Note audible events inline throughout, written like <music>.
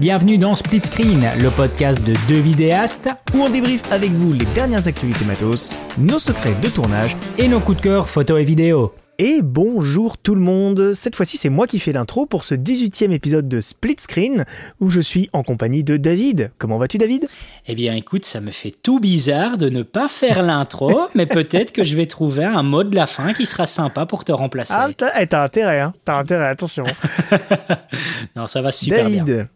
Bienvenue dans Split Screen, le podcast de deux vidéastes où on débriefe avec vous les dernières actualités matos, nos secrets de tournage et nos coups de cœur photo et vidéo. Et bonjour tout le monde, cette fois-ci c'est moi qui fais l'intro pour ce 18e épisode de Split Screen où je suis en compagnie de David. Comment vas-tu David? Eh bien écoute, ça me fait tout bizarre de ne pas faire l'intro, <laughs> mais peut-être que je vais trouver un mot de la fin qui sera sympa pour te remplacer. Ah, t'as eh, intérêt, hein t'as intérêt, attention. <laughs> non, ça va super David, bien.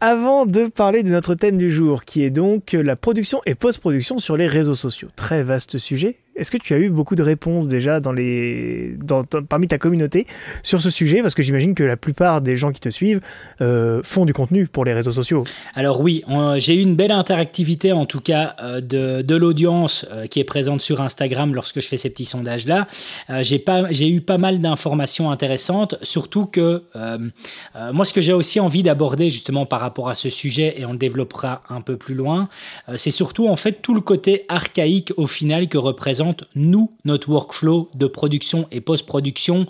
Avant de parler de notre thème du jour, qui est donc la production et post-production sur les réseaux sociaux. Très vaste sujet, est-ce que tu as eu beaucoup de réponses déjà dans les, dans, parmi ta communauté sur ce sujet? Parce que j'imagine que la plupart des gens qui te suivent euh, font du contenu pour les réseaux sociaux. Alors oui, j'ai eu une belle interactivité en tout cas euh, de, de l'audience euh, qui est présente sur Instagram lorsque je fais ces petits sondages-là. j'ai, j'ai eu pas mal d'informations intéressantes, surtout que moi ce que j'ai aussi envie d'aborder justement par rapport à ce sujet, et on le développera un peu plus loin, c'est surtout en fait tout le côté archaïque au final que représente nous, notre workflow de production et post-production,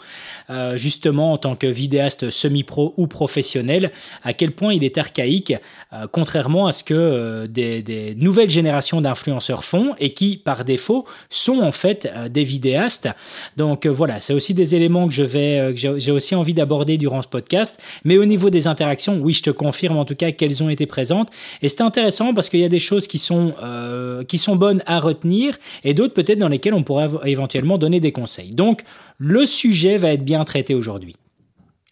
euh, justement en tant que vidéaste semi-pro ou professionnel, à quel point il est archaïque, euh, contrairement à ce que euh, des, nouvelles générations d'influenceurs font et qui, par défaut, sont en fait des vidéastes. Donc voilà, c'est aussi des éléments que je vais, que j'ai aussi envie d'aborder durant ce podcast. Mais au niveau des interactions, oui, je te confirme en tout cas qu'elles ont été présentes. Et c'est intéressant parce qu'il y a des choses qui sont, qui sont bonnes à retenir et d'autres peut-être dans dans lesquels on pourrait éventuellement donner des conseils. Donc, le sujet va être bien traité aujourd'hui.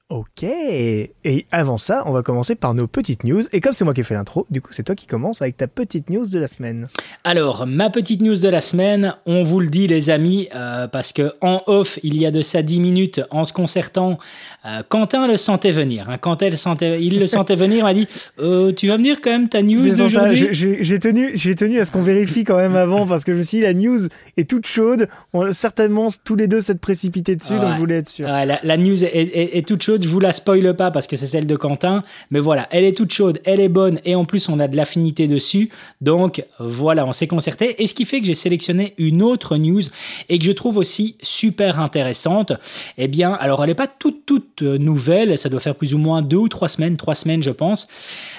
Ok, et avant ça, on va commencer par nos petites news. Et comme c'est moi qui ai fait l'intro, du coup, c'est toi qui commences avec ta petite news de la semaine. Alors, ma petite news de la semaine, on vous le dit, les amis, euh, parce que en off, il y a de ça 10 minutes, en se concertant, euh, Quentin le sentait venir. Hein. Quand elle sentait, il le sentait venir, il m'a dit euh, Tu vas me dire quand même ta news d'aujourd'hui J'ai tenu, tenu à ce qu'on vérifie quand même avant, parce que je me suis dit La news est toute chaude. On, certainement, tous les deux s'être précipités dessus, donc je voulais être sûr. la, news est, est toute chaude je vous la spoile pas parce que c'est celle de Quentin, mais voilà, elle est toute chaude, elle est bonne et en plus on a de l'affinité dessus. Donc voilà, on s'est concerté et ce qui fait que j'ai sélectionné une autre news et que je trouve aussi super intéressante. Eh bien, alors elle n'est pas toute toute nouvelle, ça doit faire plus ou moins deux ou trois semaines, trois semaines je pense.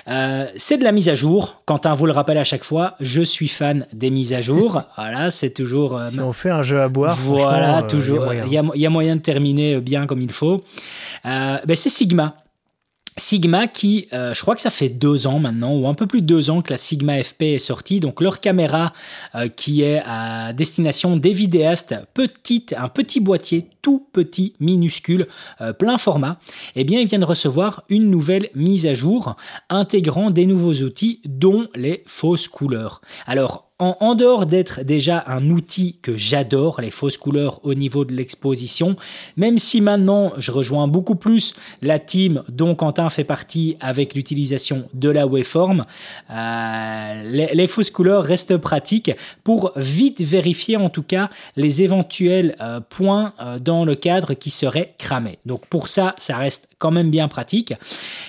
Euh, c'est de la mise à jour. Quentin vous le rappelle à chaque fois, je suis fan des mises à jour. <laughs> voilà, c'est toujours. Euh, si on fait un jeu à boire, voilà, toujours. Il y, a moyen de terminer bien comme il faut. Euh, ben c'est Sigma. Sigma qui, euh, je crois que ça fait deux ans maintenant, ou un peu plus de deux ans que la Sigma FP est sortie. Donc leur caméra euh, qui est à destination des vidéastes, petite, un petit boîtier tout petit, minuscule, plein format, eh bien ils viennent recevoir une nouvelle mise à jour intégrant des nouveaux outils dont les fausses couleurs. Alors en, dehors d'être déjà un outil que j'adore, les fausses couleurs au niveau de l'exposition, même si maintenant je rejoins beaucoup plus la team dont Quentin fait partie avec l'utilisation de la waveform, euh, les, fausses couleurs restent pratiques pour vite vérifier en tout cas les éventuels euh, points euh, dans le cadre qui seraient cramés. Donc pour ça, ça reste quand même bien pratique.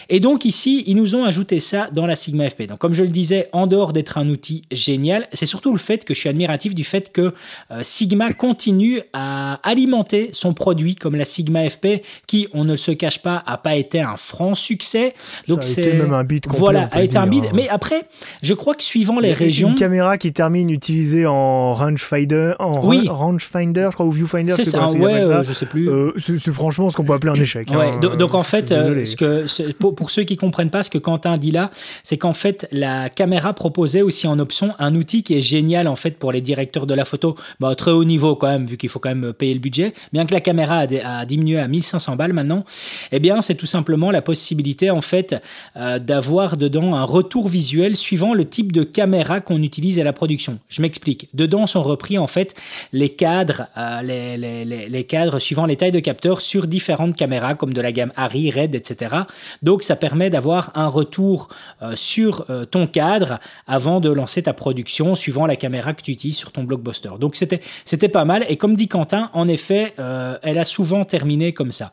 Et donc ici, ils nous ont ajouté ça dans la Sigma FP. Donc comme je le disais, en dehors d'être un outil génial, c'est surtout le fait que je suis admiratif du fait que euh, Sigma continue à alimenter son produit comme la Sigma FP, qui, on ne se cache pas, a pas été un franc succès. Donc c'est même un bit complet, Voilà, a été un bit. Hein. Mais après, je crois que suivant les régions, une caméra qui termine utilisée en rangefinder, en oui. rangefinder, je crois, ou viewfinder, c'est ça. Ouais, ça. je sais plus. Euh, c'est franchement ce qu'on peut appeler un échec. Hein. donc, en fait, euh, ce que, pour, ceux qui comprennent pas ce que Quentin dit là, c'est qu'en fait, la caméra proposait aussi en option un outil qui est génial en fait pour les directeurs de la photo, très haut niveau quand même, vu qu'il faut quand même payer le budget. Bien que la caméra a, diminué à 1500 balles maintenant, eh bien, c'est tout simplement la possibilité en fait euh, d'avoir dedans un retour visuel suivant le type de caméra qu'on utilise à la production. Je m'explique. Dedans sont repris en fait les cadres, euh, les, cadres suivant les tailles de capteurs sur différentes caméras comme de la gamme Arri, Red, etc. Donc ça permet d'avoir un retour euh, sur ton cadre avant de lancer ta production suivant la caméra que tu utilises sur ton blockbuster. Donc c'était c'était pas mal et comme dit Quentin, en effet, euh, elle a souvent terminé comme ça.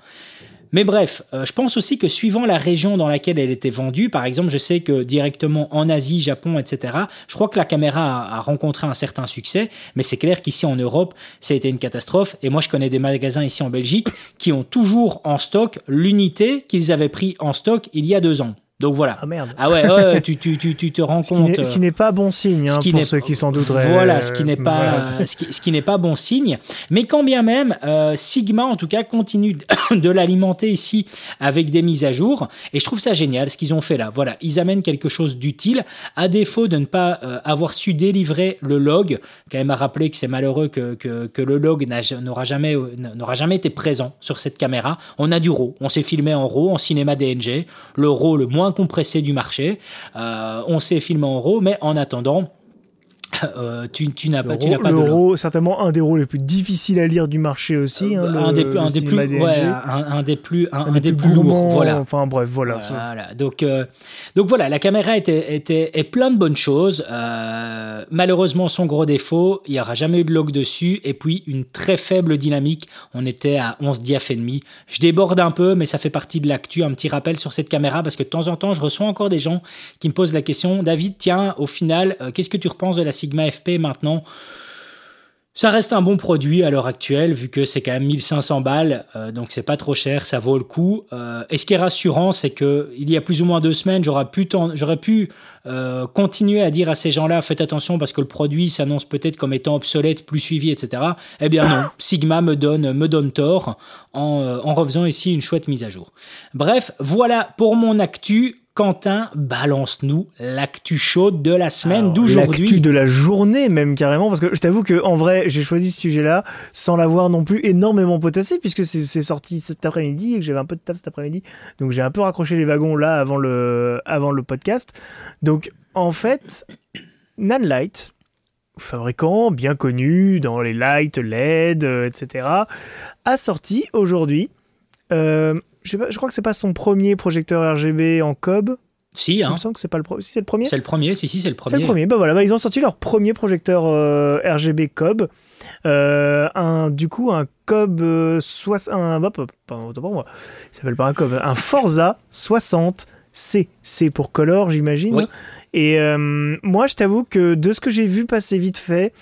Mais bref, euh, je pense aussi que suivant la région dans laquelle elle était vendue, par exemple, je sais que directement en Asie, Japon, etc., je crois que la caméra a, rencontré un certain succès, mais c'est clair qu'ici en Europe, ça a été une catastrophe. Et moi, je connais des magasins ici en Belgique qui ont toujours en stock l'unité qu'ils avaient pris en stock il y a deux ans. Donc voilà. Ah merde. Ah ouais, ouais, tu, tu, tu, tu, te rends compte. ce qui n'est pas bon signe hein, pour ceux qui s'en douteraient. Voilà, ce qui n'est pas, <laughs> ce qui, ce qui n'est pas bon signe. Mais quand bien même, euh, Sigma en tout cas continue <coughs> de l'alimenter ici avec des mises à jour. Et je trouve ça génial ce qu'ils ont fait là. Voilà, ils amènent quelque chose d'utile. À défaut de ne pas euh, avoir su délivrer le log, quand même à rappeler que c'est malheureux que, que, que, le log n'aura jamais, n'aura jamais été présent sur cette caméra. On a du RAW. On s'est filmé en RAW, en cinéma DNG. Le RAW le moins compressé du marché. Euh, on s'est filmé en RAW, mais en attendant, <laughs> euh, tu, tu n'as pas, tu n'as pas de certainement un des rôles les plus difficiles à lire du marché aussi. Hein, un, des, un, des plus, ouais, un, des plus, un, des, plus, lourds. Voilà. Enfin bref, voilà. voilà. Donc, euh, donc voilà, la caméra était, était est plein de bonnes choses. Euh, malheureusement, son gros défaut, il n'y aura jamais eu de log dessus. Et puis une très faible dynamique. On était à 11 diaph et demi. Je déborde un peu, mais ça fait partie de l'actu. Un petit rappel sur cette caméra parce que de temps en temps, je reçois encore des gens qui me posent la question, David, tiens, au final, qu'est-ce que tu repenses de la Sigma FP maintenant. Ça reste un bon produit à l'heure actuelle, vu que c'est quand même 1500 balles, euh, donc c'est pas trop cher, ça vaut le coup. Euh, et ce qui est rassurant, c'est que il y a plus ou moins deux semaines, j'aurais pu, euh, continuer à dire à ces gens-là, faites attention parce que le produit s'annonce peut-être comme étant obsolète, plus suivi, etc. Eh bien non, <coughs> Sigma me donne, me donne tort en refaisant ici une chouette mise à jour. Bref, voilà pour mon actu. Quentin, balance-nous l'actu chaude de la semaine d'aujourd'hui. L'actu de la journée même carrément, parce que je t'avoue que en vrai, j'ai choisi ce sujet-là sans l'avoir non plus énormément potassé, puisque c'est sorti cet après-midi et que j'avais un peu de taf cet après-midi. Donc j'ai un peu raccroché les wagons là avant le, avant le podcast. Donc en fait, Nanlite, fabricant bien connu dans les lights, LED, etc., a sorti aujourd'hui euh, je, je, crois que c'est pas son premier projecteur RGB en cob. Si, hein. Il me semble que c'est pas le, si c'est le premier? C'est le premier, si, si, c'est le premier. C'est le premier. Bah voilà, bah, ils ont sorti leur premier projecteur euh, RGB cob. Euh, un, du coup, un cob 60. Un, hop, pardon, pour moi. Il s'appelle pas un cob, un Forza 60 C. C pour color, j'imagine. Oui. Et moi, je t'avoue que de ce que j'ai vu passer vite fait,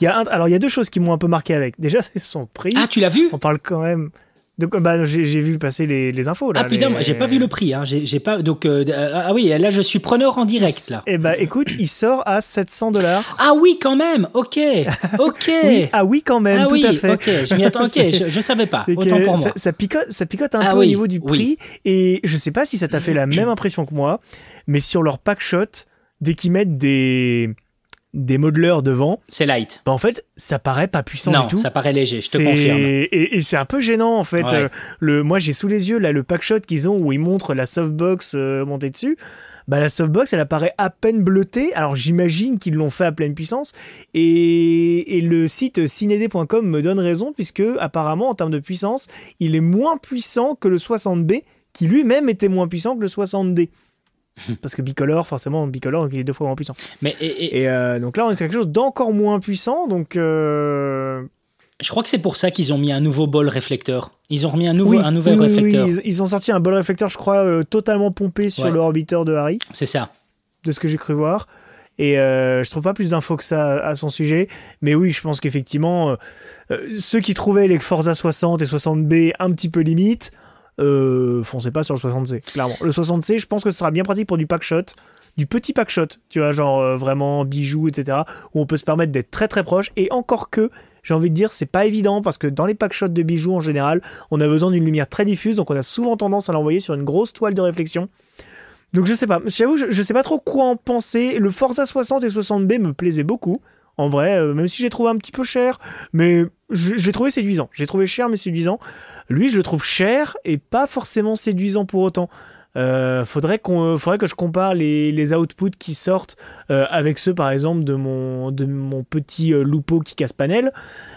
il y a un, alors il y a deux choses qui m'ont un peu marqué avec. Déjà, c'est son prix. Ah, tu l'as vu? On parle quand même. Donc, bah, j'ai vu passer les, les, infos là. Ah putain, les... j'ai pas vu le prix. Hein. J'ai pas. Donc euh, ah oui, là je suis preneur en direct là. Eh bah écoute, il sort à 700 dollars. Ah oui, quand même. Ok, ok. <laughs> oui, ah oui, quand même, ah, tout oui, à fait. Ok, je m'y attends. Ok, <laughs> je, je, savais pas. Autant pour moi. Ça, ça, picote, ça picote un ah, peu oui, au niveau du prix. Et je sais pas si ça t'a fait la même impression que moi, mais sur leur pack shot, dès qu'ils mettent des des modeleurs devant. C'est light. Bah en fait, ça paraît pas puissant non, du tout. ça paraît léger, je te confirme. Et, et c'est un peu gênant en fait. Ouais. Euh, le, moi j'ai sous les yeux là le packshot qu'ils ont où ils montrent la softbox euh, montée dessus. Bah la softbox elle apparaît à peine bleutée. Alors j'imagine qu'ils l'ont fait à pleine puissance. Et, et le site cined.com me donne raison puisque apparemment en termes de puissance, il est moins puissant que le 60B qui lui-même était moins puissant que le 60D. <laughs> Parce que bicolore, forcément, bicolore, donc il est deux fois moins puissant. Mais et- et- Et euh, donc là, on est sur quelque chose d'encore moins puissant. Donc, euh, je crois que c'est pour ça qu'ils ont mis un nouveau bol réflecteur. Ils ont remis un, nouveau, oui, un nouvel oui, réflecteur. oui, ils, ont sorti un bol réflecteur, je crois, euh, totalement pompé sur Ouais. le orbiteur de Harry, C'est ça. de ce que j'ai cru voir. Et euh, je trouve pas plus d'infos que ça à son sujet. Mais oui, je pense qu'effectivement, euh, ceux qui trouvaient les Forza 60 et 60B un petit peu limite, euh, foncez pas sur le 60C, clairement. Le 60C, je pense que ce sera bien pratique pour du pack shot, du petit pack shot, tu vois, genre euh, vraiment bijoux, etc., où on peut se permettre d'être très très proche. Et encore que, j'ai envie de dire, c'est pas évident parce que dans les pack shots de bijoux en général, on a besoin d'une lumière très diffuse, donc on a souvent tendance à l'envoyer sur une grosse toile de réflexion. Donc je sais pas, j'avoue, je, je sais pas trop quoi en penser. Le Forza 60 et 60B me plaisaient beaucoup. En vrai, euh, même si j'ai trouvé un petit peu cher, mais j'ai trouvé séduisant. J'ai trouvé cher mais séduisant. Lui, je le trouve cher et pas forcément séduisant pour autant. Euh, faudrait, qu'on, faudrait que je compare les, les outputs qui sortent euh, avec ceux, par exemple, de mon, de mon petit euh, Lupo qui casse panel.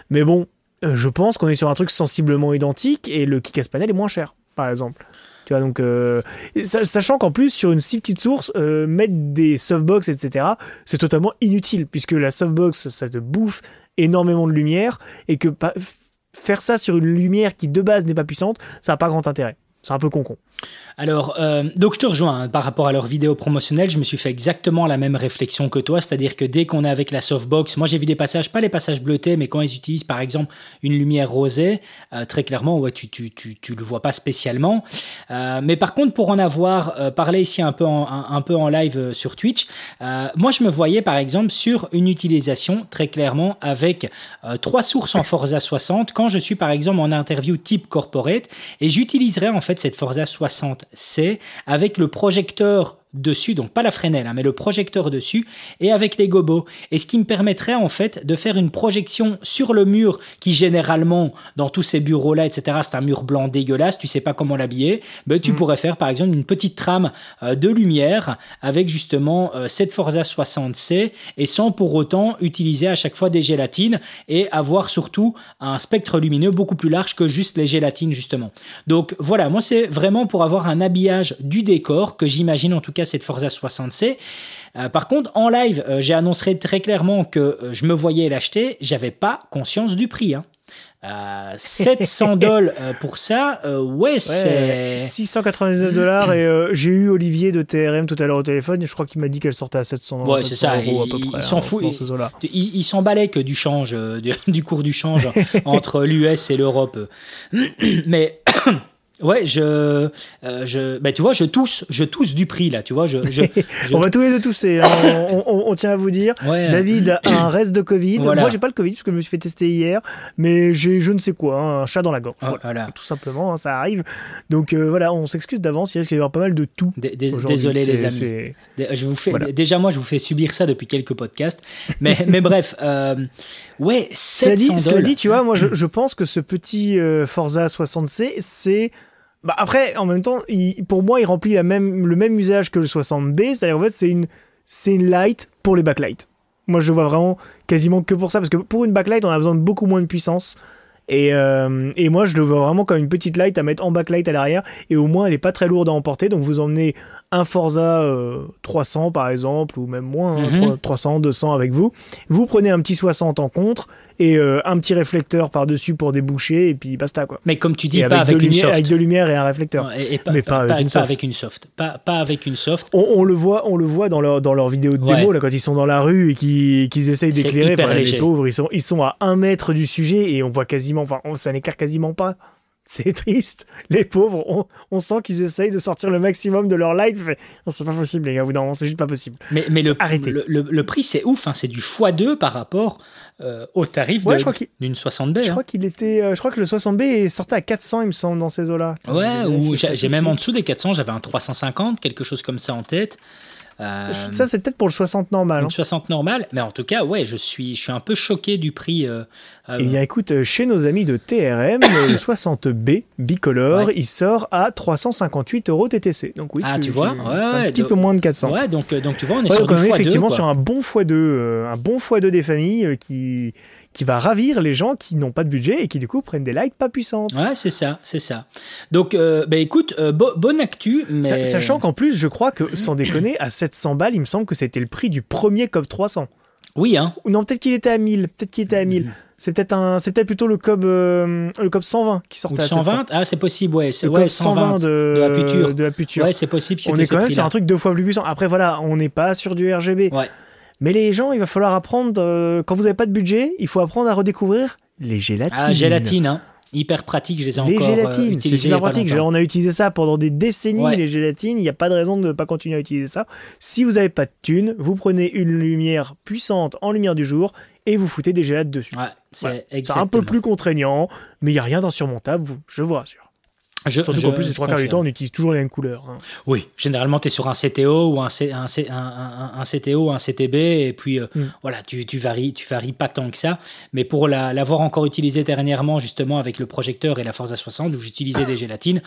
Mais bon, euh, je pense qu'on est sur un truc sensiblement identique et le qui casse panel est moins cher, par exemple. Tu vois, donc, euh, sachant qu'en plus, sur une si petite source, euh, mettre des softbox, etc., c'est totalement inutile, puisque la softbox, ça te bouffe énormément de lumière, et que faire ça sur une lumière qui de base n'est pas puissante, ça n'a pas grand intérêt. C'est un peu con con. Alors, euh, donc je te rejoins hein, par rapport à leur vidéo promotionnelle. Je me suis fait exactement la même réflexion que toi, c'est-à-dire que dès qu'on est avec la softbox, moi j'ai vu des passages, pas les passages bleutés, mais quand ils utilisent par exemple une lumière rosée, euh, très clairement, ouais, tu, tu, tu, tu, le vois pas spécialement. Euh, mais par contre, pour en avoir parlé ici un peu en, un, peu en live sur Twitch, moi je me voyais par exemple sur une utilisation très clairement avec trois sources en Forza 60 quand je suis par exemple en interview type corporate et j'utiliserai en fait cette Forza 60 c'est avec le projecteur dessus, donc pas la Fresnel, hein, mais le projecteur dessus, et avec les gobos. Et ce qui me permettrait en fait de faire une projection sur le mur qui généralement, dans tous ces bureaux-là, etc., c'est un mur blanc dégueulasse, tu sais pas comment l'habiller, ben, tu mm. pourrais faire par exemple une petite trame euh, de lumière avec justement euh, cette Forza 60C et sans pour autant utiliser à chaque fois des gélatines et avoir surtout un spectre lumineux beaucoup plus large que juste les gélatines justement. Donc voilà, moi c'est vraiment pour avoir un habillage du décor que j'imagine en tout cas cette Forza 60C. Euh, par contre, en live, euh, j'ai annoncé très clairement que euh, je me voyais l'acheter. J'avais pas conscience du prix. Hein. 700 <laughs> dollars pour ça, ouais, c'est 699 dollars et j'ai eu Olivier de TRM tout à l'heure au téléphone et je crois qu'il m'a dit qu'elle sortait à 700 ouais, ça. euros à peu près. Il s'en hein, fout. Il, il s'en balait que du change, du, <laughs> du cours du change <laughs> entre l'US et l'Europe. <clears throat> Mais Ouais, je, euh, je, ben tu vois, je tousse, je tousse du prix là, tu vois. Je, je, <laughs> on va tous les deux tousser. Hein. on, on, tient à vous dire. David a un <coughs> reste de Covid. Moi, j'ai pas le Covid parce que je me suis fait tester hier, mais j'ai je ne sais quoi, hein, un chat dans la gorge. Oh, voilà. Tout simplement, hein, ça arrive. Donc euh, voilà, on s'excuse d'avance. Il risque d'y avoir pas mal de tout. désolé les amis. Je vous fais déjà moi, je vous fais subir ça depuis quelques podcasts. Mais <laughs> mais bref, euh, ouais. 700 dit, cela dit, tu vois, moi, je, je pense que ce petit euh, Forza 60C, c'est bah après, en même temps, pour moi, il remplit la même, le même usage que le 60B, c'est-à-dire en fait, c'est une, c'est une light pour les backlights. Moi, je le vois vraiment quasiment que pour ça, parce que pour une backlight, on a besoin de beaucoup moins de puissance. Et, euh, et, moi, je le vois vraiment comme une petite light à mettre en backlight à l'arrière. Et au moins, elle est pas très lourde à emporter. Donc, vous emmenez un Forza 300 euh, par exemple, ou même moins, 300, hein, 200 mhm. avec vous. Vous prenez un petit 60 en contre et euh, un petit réflecteur par-dessus pour déboucher et puis basta quoi. Mais comme tu dis, pas avec, une soft. avec de lumière et un réflecteur. et, pas, mais pas, avec, une soft. avec, une soft. Pas, pas avec une soft. On, le voit, on le voit dans leur, dans leur vidéo de démo là, quand ils sont dans la rue et qu'ils essayent d'éclairer. les pauvres, ils sont, ils sont à un mètre du sujet et on voit quasiment, enfin, ça n'éclaire quasiment pas c'est triste. Les pauvres, on, sent qu'ils essayent de sortir le maximum de leur life. C'est pas possible, les gars, vous c'est juste pas possible. Mais, mais le, le, prix, c'est ouf, hein, c'est du x2 par rapport euh, au tarif d'une 60B. Je, crois hein. qu'il était, euh, je crois que le 60B sortait à 400, il me semble, dans ces eaux-là. Ouais, ou j'ai même en dessous des 400, j'avais un 350, quelque chose comme ça en tête. Euh, ça, c'est peut-être pour le 60 normal. Le 60 normal, mais en tout cas, ouais, je suis, je suis un peu choqué du prix. Euh, euh eh bien, écoute, chez nos amis de TRM, le <coughs> 60B bicolore, il sort à 358 euros TTC. Donc oui, ah, tu, vois, ouais, un petit peu moins de 400. Ouais, donc, donc tu vois, on est sur du effectivement sur un bon x2, un bon x2 des familles qui qui va ravir les gens qui n'ont pas de budget et qui du coup prennent des likes pas puissantes. Ouais, c'est ça, c'est ça. Donc, euh, bah, écoute, euh, bonne actu, mais... Sachant qu'en plus, je crois que, sans déconner, à 700 balles, il me semble que c'était le prix du premier COP 300. Oui, hein. Non, peut-être qu'il était à 1000, peut-être qu'il était à 1000. C'est peut-être un, c'est peut-être plutôt le COB, euh, le COB 120 qui sortait à 120 Ah, c'est possible, ouais. C'est le 120, de, de, la puture. De la puture. Ouais, c'est possible. On est quand même sur un truc deux fois plus puissant. Après, voilà, on n'est pas sur du RGB. Ouais. Mais les gens, il va falloir apprendre, euh, quand vous n'avez pas de budget, il faut apprendre à redécouvrir les gélatines. Ah, gélatine, hein. Hyper pratique, je les ai les encore euh, gélatines, c'est super pratique. on a utilisé ça pendant des décennies, les gélatines. Il n'y a pas de raison de ne pas continuer à utiliser ça. Si vous n'avez pas de thune, vous prenez une lumière puissante en lumière du jour et vous foutez des gélates dessus. Ouais, c'est un peu plus contraignant, mais il n'y a rien d'insurmontable, je vous rassure. Je, Surtout qu'en plus, les trois quarts du temps, on utilise toujours les mêmes couleurs. Hein. Oui, généralement, tu es sur un CTO ou un, un, un, un, CTO, un CTB, et puis euh, mm. voilà, tu, tu, varies, tu varies pas tant que ça. Mais pour l'avoir encore utilisé dernièrement, justement, avec le projecteur et la Forza 60, où j'utilisais des gélatines,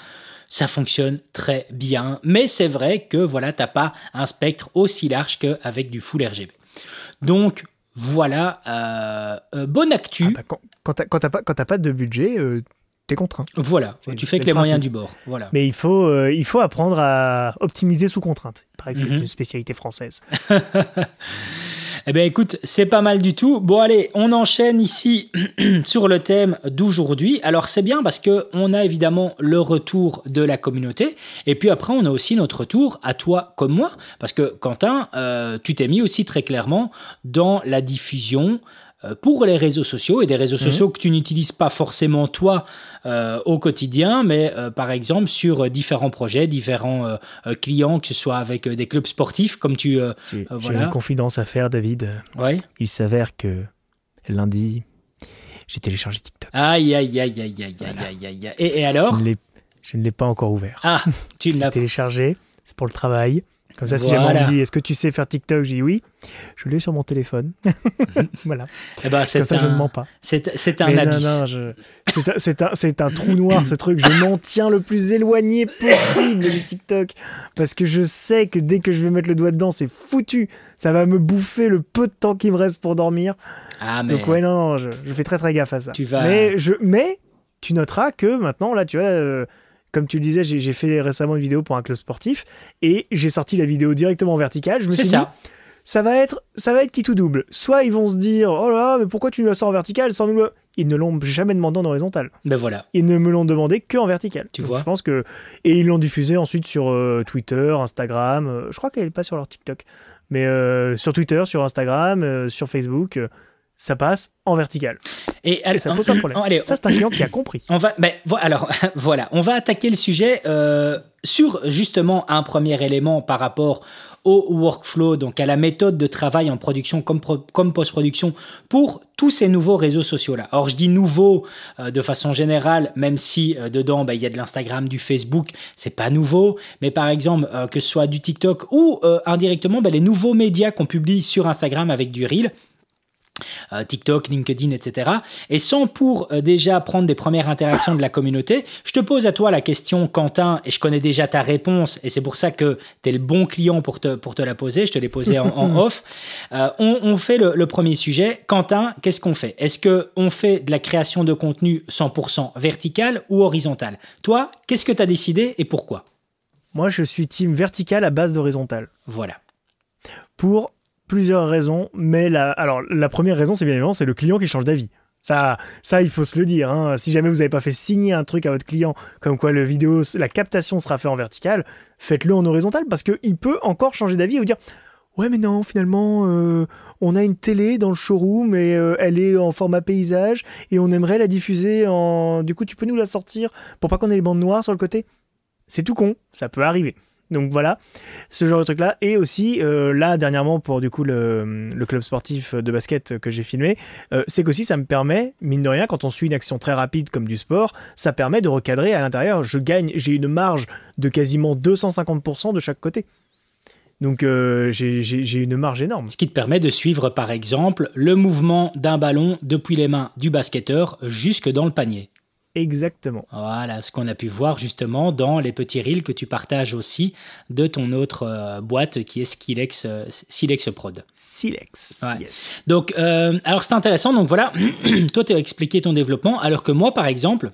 ça fonctionne très bien. Mais c'est vrai que voilà, t'as pas un spectre aussi large qu'avec du Full RGB. Donc, voilà, euh, euh, bonne actu. Ah bah, quand, quand t'as pas, pas, de budget, t'es contraint. Voilà, tu fais que les moyens du bord. Voilà. Mais il faut, euh, il faut apprendre à optimiser sous contrainte. Il paraît que c'est une spécialité française. <laughs> Eh bien écoute, c'est pas mal du tout. Bon allez, on enchaîne ici <clears throat> sur le thème d'aujourd'hui. Alors c'est bien parce que on a évidemment le retour de la communauté et puis après on a aussi notre retour à toi comme moi parce que Quentin, euh, tu t'es mis aussi très clairement dans la diffusion pour les réseaux sociaux et des réseaux mhm. sociaux que tu n'utilises pas forcément toi euh, au quotidien, mais euh, par exemple sur différents projets, différents clients, que ce soit avec des clubs sportifs, comme tu. J'ai une confidence à faire, David. Ouais. Il s'avère que lundi, j'ai téléchargé TikTok. Aïe, aïe, aïe, aïe, aïe, aïe, aïe, aïe. Et, alors? Je ne l'ai pas encore ouvert. Ah, tu <laughs> l'as téléchargé. C'est pour le travail. Comme ça, si jamais on me dit est-ce que tu sais faire TikTok, je dis oui. Je l'ai sur mon téléphone. <laughs> voilà. Eh ben, Comme ça, je ne mens pas. C'est un abysse. C'est un, un, trou noir, ce truc. Je m'en tiens le plus éloigné possible du TikTok. Parce que je sais que dès que je vais mettre le doigt dedans, c'est foutu. Ça va me bouffer le peu de temps qui me reste pour dormir. Ah, mais... Donc, ouais, non, je, fais très très gaffe à ça. Tu vas... mais, je, mais tu noteras que maintenant, là, tu vois. Euh, comme tu le disais, j'ai fait récemment une vidéo pour un club sportif et j'ai sorti la vidéo directement en verticale. Je me suis ça. dit, ça va être, ça va être qui tout double. Soit ils vont se dire, oh là, mais pourquoi tu nous la sors en verticale sans nous le... Ils ne l'ont jamais demandé en horizontal. Ben voilà. Ils ne me l'ont demandé que en vertical. Tu vois. Je pense que et ils l'ont diffusé ensuite sur euh, Twitter, Instagram. Euh, je crois qu'elle n'est pas sur leur TikTok, mais euh, sur Twitter, sur Instagram, sur Facebook ça passe en vertical. Et, ça pose pas de problème. ça, c'est un client qui a compris. On va, ben, alors, <laughs> voilà, on va attaquer le sujet euh, sur justement un premier élément par rapport au workflow, donc à la méthode de travail en production comme, comme post-production pour tous ces nouveaux réseaux sociaux-là. Alors je dis nouveau euh, de façon générale, même si euh, dedans ben, il y a de l'Instagram, du Facebook, c'est pas nouveau, mais par exemple que ce soit du TikTok ou indirectement ben, les nouveaux médias qu'on publie sur Instagram avec du Reel, TikTok, LinkedIn, etc. Et sans pour euh, déjà prendre des premières interactions de la communauté, je te pose à toi la question, Quentin, et je connais déjà ta réponse, et c'est pour ça que tu es le bon client pour te, pour te la poser, je te l'ai posée en, <laughs> off. Euh, on, fait le, premier sujet. Quentin, qu'est-ce qu'on fait? Est-ce qu'on fait de la création de contenu 100% vertical ou horizontal? Toi, qu'est-ce que tu as décidé et pourquoi? Moi, je suis team vertical à base d'horizontal. Voilà. Pour plusieurs raisons, mais la, alors, la première raison, c'est bien évidemment, c'est le client qui change d'avis. Ça, ça, il faut se le dire. Hein. Si jamais vous n'avez pas fait signer un truc à votre client, comme quoi le vidéo, la captation sera faite en vertical, faites-le en horizontal parce qu'il peut encore changer d'avis et vous dire Ouais, mais non, finalement, euh, on a une télé dans le showroom et euh, elle est en format paysage et on aimerait la diffuser en. Du coup, tu peux nous la sortir pour pas qu'on ait les bandes noires sur le côté C'est tout con, ça peut arriver. Donc voilà, ce genre de truc-là. Et aussi, euh, là, dernièrement, pour du coup le, club sportif de basket que j'ai filmé, euh, c'est qu'aussi ça me permet, mine de rien, quand on suit une action très rapide comme du sport, ça permet de recadrer à l'intérieur. Je gagne, j'ai une marge de quasiment 250% de chaque côté. Donc euh, j'ai une marge énorme. Ce qui te permet de suivre par exemple le mouvement d'un ballon depuis les mains du basketteur jusque dans le panier. Exactement. Voilà, ce qu'on a pu voir justement dans les petits reels que tu partages aussi de ton autre euh, boîte qui est Silex, euh, Silex Prod. Silex. Yes. Donc, euh, alors c'est intéressant. Donc voilà, <clears throat> toi tu as expliqué ton développement, alors que moi par exemple,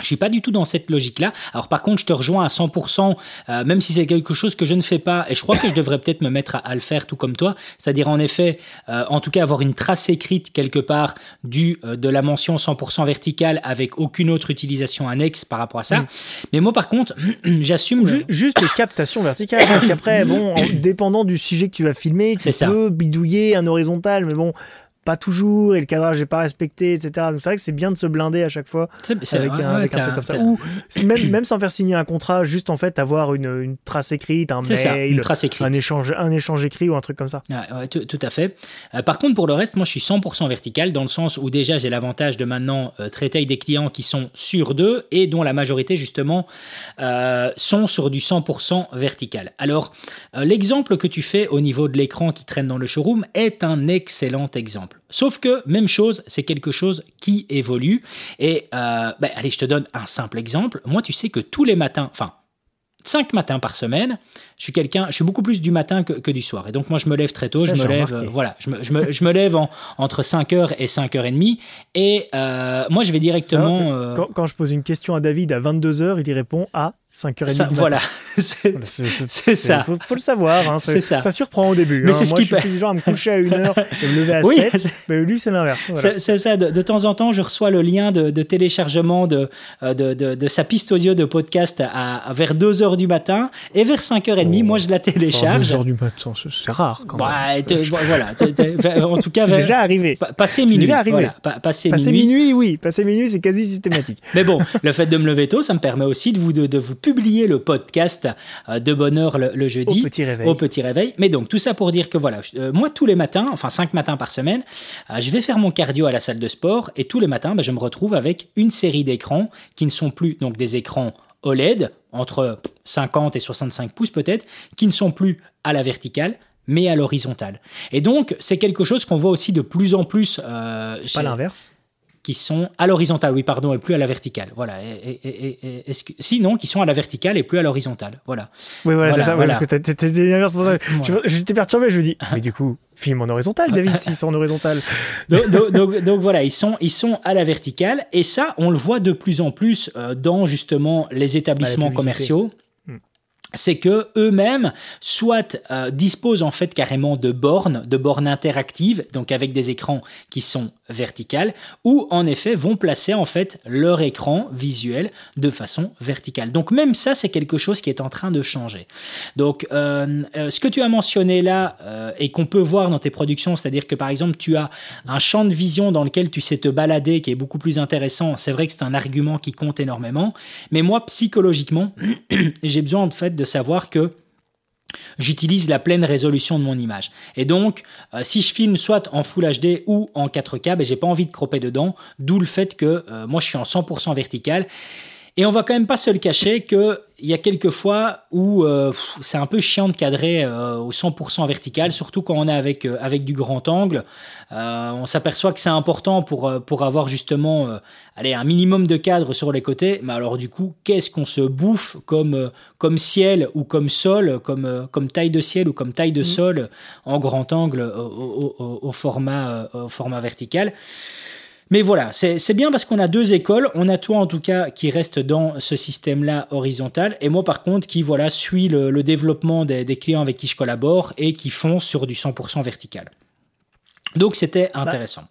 je suis pas du tout dans cette logique-là. Alors par contre, je te rejoins à 100%, euh, même si c'est quelque chose que je ne fais pas, et je crois que je devrais peut-être me mettre à, le faire tout comme toi, c'est-à-dire en effet, euh, en tout cas avoir une trace écrite quelque part du euh, de la mention 100% verticale avec aucune autre utilisation annexe par rapport à ça. Mm. Mais moi par contre, <clears throat> j'assume juste captation verticale, parce qu'après, bon, <clears throat> dépendant du sujet que tu vas filmer, tu peux bidouiller un horizontal, mais bon, pas toujours et le cadrage n'est pas respecté, etc. Donc c'est vrai que c'est bien de se blinder à chaque fois avec, un, truc comme ça. Ou même, même sans faire signer un contrat, juste en fait avoir une, une trace écrite, un mail, un échange, un échange écrit ou un truc comme ça. tout, à fait. Euh, par contre, pour le reste, moi je suis 100% vertical dans le sens où déjà j'ai l'avantage de maintenant euh, traiter avec des clients qui sont sur d'eux et dont la majorité justement euh, sont sur du 100% vertical. Alors l'exemple que tu fais au niveau de l'écran qui traîne dans le showroom est un excellent exemple. Sauf que, même chose, c'est quelque chose qui évolue. Et, euh, ben, allez, je te donne un simple exemple. Moi, tu sais que tous les matins, enfin, cinq matins par semaine. Je suis quelqu'un, je suis beaucoup plus du matin que, du soir. Et donc moi je me lève très tôt, je me lève, euh, voilà, je me, je me, lève entre 5h et 5h30. Et euh, moi je vais directement... quand, quand, je pose une question à David à 22h, il y répond à 5h30. voilà, <laughs> c'est ça. Faut, faut, le savoir. Hein, c'est ça. Ça surprend au début. Mais hein. c'est ce Moi, qui je suis plus du genre à me coucher à 1h <laughs> et me lever à Oui, 7. Mais lui, c'est l'inverse. Voilà. C'est ça, de, de temps en temps, je reçois le lien de, de téléchargement de, euh, de, de, de sa piste audio de podcast à, à vers 2h du matin et vers 5h30, Oh. moi je la télécharge. 2h du matin, c'est rare quand même. Bah, te- voilà, te- en tout cas, <laughs> C'est vers- déjà arrivé. pa- passer c'est minuit. déjà arrivé. Voilà, pa- minuit. minuit, oui. Passer minuit, c'est quasi systématique. Mais bon, le fait de me lever tôt, ça me permet aussi de vous, de, de vous publier le podcast euh, de bonne heure le, le Au jeudi. petit réveil. Au petit réveil. Mais donc, tout ça pour dire que voilà, je- euh, moi, tous les matins, enfin cinq matins par semaine, euh, je vais faire mon cardio à la salle de sport et tous les matins, ben, je me retrouve avec une série d'écrans qui ne sont plus donc des écrans OLED, entre 50 et 65 pouces peut-être, qui ne sont plus à la verticale, mais à l'horizontale. Et donc, c'est quelque chose qu'on voit aussi de plus en plus. euh, C'est pas l'inverse. Qui sont à l'horizontale, oui, pardon, et plus à la verticale. Voilà. Et, et- et- et- est-ce que, sinon, qui sont à la verticale et plus à l'horizontale. Voilà. Oui, voilà, Voilà, c'est ça. ouais, voilà. parce que c'est pour ça. <laughs> Ouais. J'étais perturbé, je me dis, <laughs> mais du coup, film en horizontal, David, <laughs> s'ils sont en horizontal. Donc, donc- donc- donc voilà, ils sont, ils sont à la verticale, et ça, on le voit de plus en plus euh, dans justement les établissements Bah, commerciaux. C'est que eux-mêmes, soit euh, disposent en fait carrément de bornes, de bornes interactives, donc avec des écrans qui sont verticales, ou en effet vont placer en fait leur écran visuel de façon verticale. Donc même ça, c'est quelque chose qui est en train de changer. Donc euh, euh, ce que tu as mentionné là et qu'on peut voir dans tes productions, c'est-à-dire que par exemple tu as un champ de vision dans lequel tu sais te balader qui est beaucoup plus intéressant. C'est vrai que c'est un argument qui compte énormément, mais moi psychologiquement, <clears throat> j'ai besoin en fait de savoir que j'utilise la pleine résolution de mon image. Et donc, euh, si je filme soit en Full HD ou en 4K, ben, j'ai pas envie de cropper dedans, d'où le fait que euh, moi je suis en 100% vertical. Et on va quand même pas se le cacher que il y a quelques fois où euh, c'est un peu chiant de cadrer euh, au 100% vertical, surtout quand on est avec euh, avec du grand angle. On s'aperçoit que c'est important pour pour avoir justement allez un minimum de cadre sur les côtés. Mais alors du coup, qu'est-ce qu'on se bouffe comme comme ciel ou comme sol, comme comme taille de ciel ou comme taille de sol en grand angle au, au- au- au format au format vertical? Mais voilà, c'est bien parce qu'on a deux écoles. On a toi en tout cas qui reste dans ce système-là horizontal, et moi par contre qui voilà suit le, le développement des, des clients avec qui je collabore et qui font sur du 100% vertical. Donc c'était intéressant.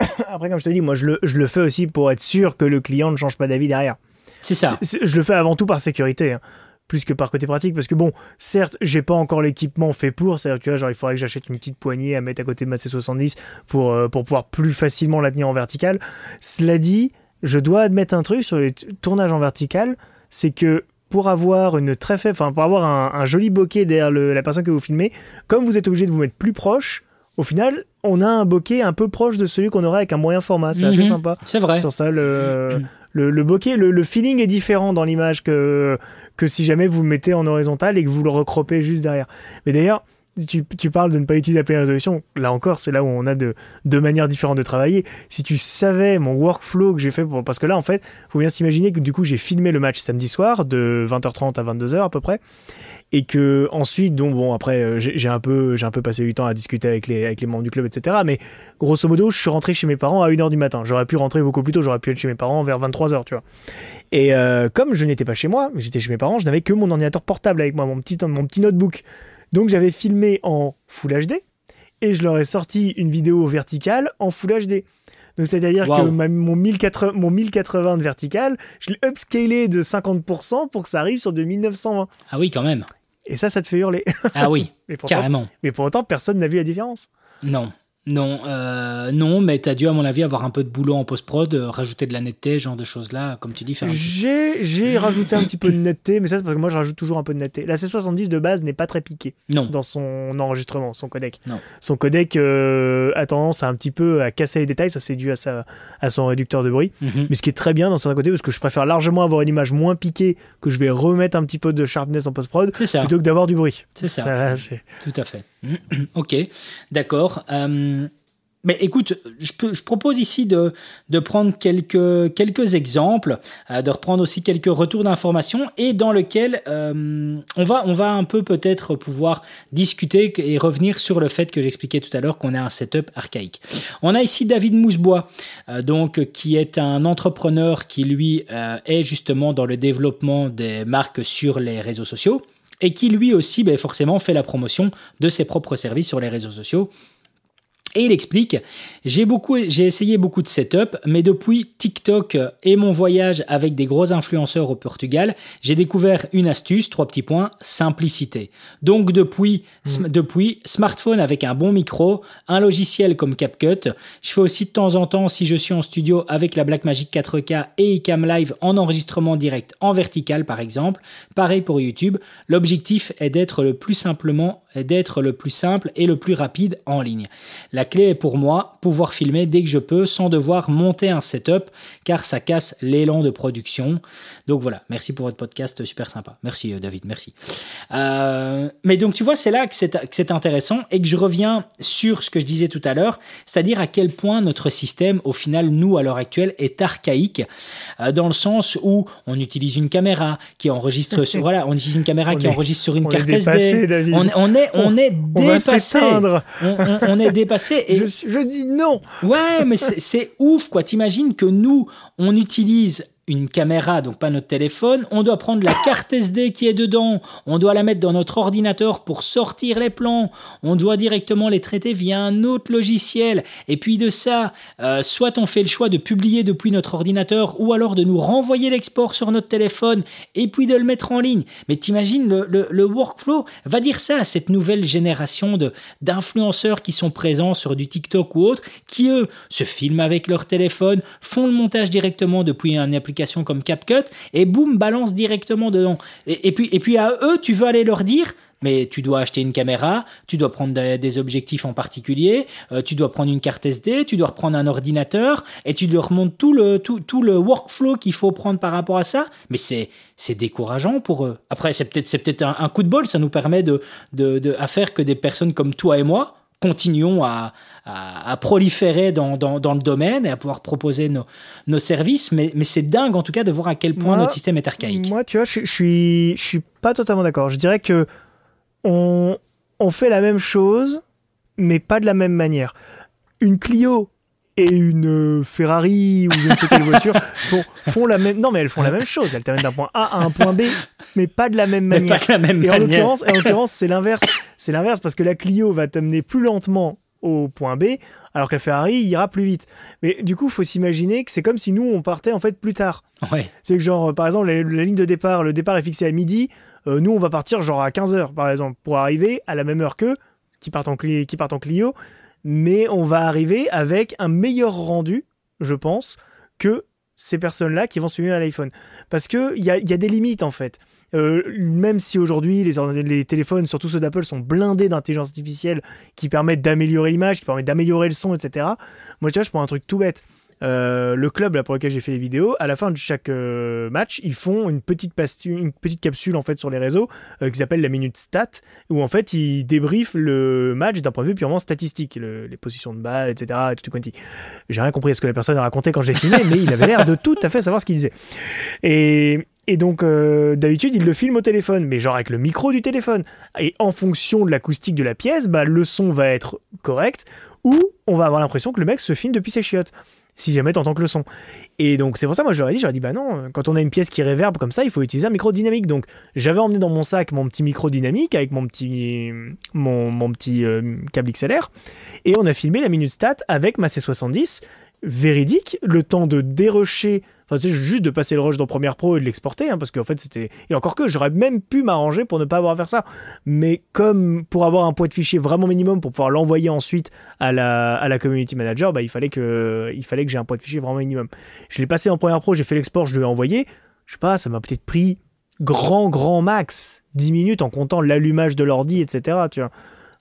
<coughs> Après, comme je te dis, moi, je le, je le fais aussi pour être sûr que le client ne change pas d'avis derrière. C'est ça. Je le fais avant tout par sécurité, hein, plus que par côté pratique, parce que bon, certes, j'ai pas encore l'équipement fait pour, c'est-à-dire, tu vois, genre, il faudrait que j'achète une petite poignée à mettre à côté de ma C70 pour, euh, pour pouvoir plus facilement la tenir en vertical. Cela dit, je dois admettre un truc sur les tournages en vertical, c'est que pour avoir une très faible, enfin, pour avoir un, un joli bokeh derrière le- la personne que vous filmez, comme vous êtes obligé de vous mettre plus proche, au final, on a un bokeh un peu proche de celui qu'on aurait avec un moyen format. C'est assez Mhm. sympa C'est vrai. sur ça. Le, Mm. le, le bokeh, le, le feeling est différent dans l'image que, que si jamais vous le mettez en horizontal et que vous le recropez juste derrière. Mais d'ailleurs, tu, parles de ne pas utiliser la pleine résolution. Là encore, c'est là où on a de, deux manières différentes de travailler. Si tu savais mon workflow que j'ai fait pour, parce que là, en fait, faut bien s'imaginer que du coup, j'ai filmé le match samedi soir de 20h30 à 22h à peu près. Et que ensuite, donc bon, après, euh, j'ai un peu, j'ai un peu passé du temps à discuter avec les, avec les membres du club, etc. Mais grosso modo, je suis rentré chez mes parents à 1h du matin. J'aurais pu rentrer beaucoup plus tôt, j'aurais pu être chez mes parents vers 23h, tu vois. Et euh, comme je n'étais pas chez moi, j'étais chez mes parents, je n'avais que mon ordinateur portable avec moi, mon petit, mon petit notebook. Donc j'avais filmé en Full HD et je leur ai sorti une vidéo verticale en Full HD. Donc c'est-à-dire que ma- mon, 1080, mon 1080 de vertical, je l'ai upscalé de 50% pour que ça arrive sur de 1920. Ah oui, quand même. Et ça, ça te fait hurler. Ah oui, <laughs> Mais pourtant, carrément. mais pour autant, personne n'a vu la différence. Non. Non, euh, non, mais t'as dû, à mon avis, avoir un peu de boulot en post-prod, euh, rajouter de la netteté, ce genre de choses-là, comme tu dis, faire J'ai j'ai <laughs> rajouté un petit peu de netteté, mais ça c'est parce que moi je rajoute toujours un peu de netteté. La C70 de base n'est pas très piquée Non. dans son enregistrement, son codec. Non. Son codec euh, a tendance à un petit peu à casser les détails, ça c'est dû à, sa, à son réducteur de bruit. Mhm. Mais ce qui est très bien dans certains côtés, parce que je préfère largement avoir une image moins piquée que je vais remettre un petit peu de sharpness en post-prod, plutôt que d'avoir du bruit. C'est ça. <laughs> Ça, c'est- Tout à fait. <clears throat> ok, d'accord. Euh, mais écoute, je, propose ici de, prendre quelques, quelques exemples, euh, de reprendre aussi quelques retours d'informations et dans lequel euh, on, va, on va un peu peut-être pouvoir discuter et revenir sur le fait que j'expliquais tout à l'heure qu'on a un setup archaïque. On a ici David Mousebois, euh, donc, qui est un entrepreneur qui lui est justement dans le développement des marques sur les réseaux sociaux et qui lui aussi ben, forcément fait la promotion de ses propres services sur les réseaux sociaux et il explique, j'ai beaucoup, j'ai essayé beaucoup de setup, mais depuis TikTok et mon voyage avec des gros influenceurs au Portugal, j'ai découvert une astuce, trois petits points, simplicité. Donc depuis, mm. depuis, smartphone avec un bon micro, un logiciel comme CapCut. Je fais aussi de temps en temps, si je suis en studio avec la Blackmagic 4K et iCam Live en enregistrement direct en vertical par exemple. Pareil pour YouTube. L'objectif est d'être le plus simplement, d'être le plus simple et le plus rapide en ligne. La clé est pour moi pouvoir filmer dès que je peux sans devoir monter un setup car ça casse l'élan de production. Donc voilà, merci pour votre podcast, super sympa. Merci euh, David, merci. Euh, mais donc tu vois, c'est là que c'est intéressant et que je reviens sur ce que je disais tout à l'heure, c'est-à-dire à quel point notre système, au final, nous, à l'heure actuelle, est archaïque euh, dans le sens où on utilise une caméra qui enregistre <laughs> sur, voilà, on utilise une caméra qui enregistre sur une carte SD. On, on, est, on, est dépassé. on est dépassé je, dis non. Ouais, mais c'est ouf, quoi. T'imagines que nous, on utilise une caméra, donc pas notre téléphone, on doit prendre la carte SD qui est dedans, on doit la mettre dans notre ordinateur pour sortir les plans, on doit directement les traiter via un autre logiciel, et puis de ça, euh, soit on fait le choix de publier depuis notre ordinateur, ou alors de nous renvoyer l'export sur notre téléphone, et puis de le mettre en ligne. Mais t'imagines, le, le, workflow va dire ça à cette nouvelle génération d'influenceurs qui sont présents sur du TikTok ou autre, qui eux se filment avec leur téléphone, font le montage directement depuis un application comme CapCut et boum, balance directement dedans. Et, puis, et puis à eux, tu veux aller leur dire mais tu dois acheter une caméra, tu dois prendre des, objectifs en particulier, euh, tu dois prendre une carte SD, tu dois reprendre un ordinateur et tu leur montres tout le, tout, tout le workflow qu'il faut prendre par rapport à ça. Mais c'est, c'est décourageant pour eux. Après, c'est peut-être, c'est peut-être un, coup de bol, ça nous permet de, de, de, à faire que des personnes comme toi et moi, continuons à, à, proliférer dans, dans, le domaine et à pouvoir proposer nos, nos services. Mais, mais c'est dingue en tout cas de voir à quel point notre système est archaïque. Moi, tu vois, je, je suis, je suis pas totalement d'accord. Je dirais que on, on fait la même chose, mais pas de la même manière. Une Clio et une euh, Ferrari ou je ne sais quelle voiture <laughs> font, font, la même non mais elles font la même chose. Elles terminent d'un point A à un point B mais pas de la même manière. la même et en l'occurrence en l'occurrence c'est l'inverse. C'est l'inverse parce que la Clio va t'amener plus lentement au point B alors que la Ferrari ira plus vite. Mais du coup il faut s'imaginer que c'est comme si nous on partait en fait plus tard. Ouais. c'est que genre par exemple la, ligne de départ le départ est fixé à midi euh, nous on va partir genre à 15h par exemple pour arriver à la même heure qu'eux qui partent en, qui partent en Clio mais on va arriver avec un meilleur rendu, je pense, que ces personnes-là qui vont suivre à l'iPhone. Parce qu'il y a, y a des limites en fait. Euh, même si aujourd'hui les, les, téléphones, surtout ceux d'Apple, sont blindés d'intelligence artificielle qui permettent d'améliorer l'image, qui permettent d'améliorer le son, etc. Moi, tu vois, je prends un truc tout bête. Euh, le club là pour lequel j'ai fait les vidéos, à la fin de chaque euh, match, ils font une petite, une petite capsule en fait sur les réseaux euh, qui s'appelle la minute stat, où en fait ils débriefent le match d'un point de vue purement statistique, les positions de balles, etc. Et tout quanti. J'ai rien compris à ce que la personne a raconté quand j'ai filmé, <laughs> mais il avait l'air de tout à fait savoir ce qu'il disait. Et, et donc, d'habitude, il le filme au téléphone, mais genre avec le micro du téléphone. Et en fonction de l'acoustique de la pièce, bah, le son va être correct, ou on va avoir l'impression que le mec se filme depuis ses chiottes si jamais t'entends que le son. Et donc c'est pour ça moi je leur ai dit, j'aurais dit bah non, quand on a une pièce qui réverbe comme ça, il faut utiliser un micro dynamique. Donc j'avais emmené dans mon sac mon petit micro dynamique avec mon petit mon, mon petit euh, câble XLR et on a filmé la minute stat avec ma C70 véridique, le temps de dérocher Enfin, juste de passer le rush dans Premiere Pro et de l'exporter, hein, parce qu'en fait, c'était. Et encore que, j'aurais même pu m'arranger pour ne pas avoir à faire ça. Mais comme pour avoir un poids de fichier vraiment minimum pour pouvoir l'envoyer ensuite à la, à la community manager, bah, il fallait que, que j'ai un poids de fichier vraiment minimum. Je l'ai passé en Premiere Pro, j'ai fait l'export, je l'ai envoyé. Je sais pas, ça m'a peut-être pris grand, grand max 10 minutes en comptant l'allumage de l'ordi, etc. Tu vois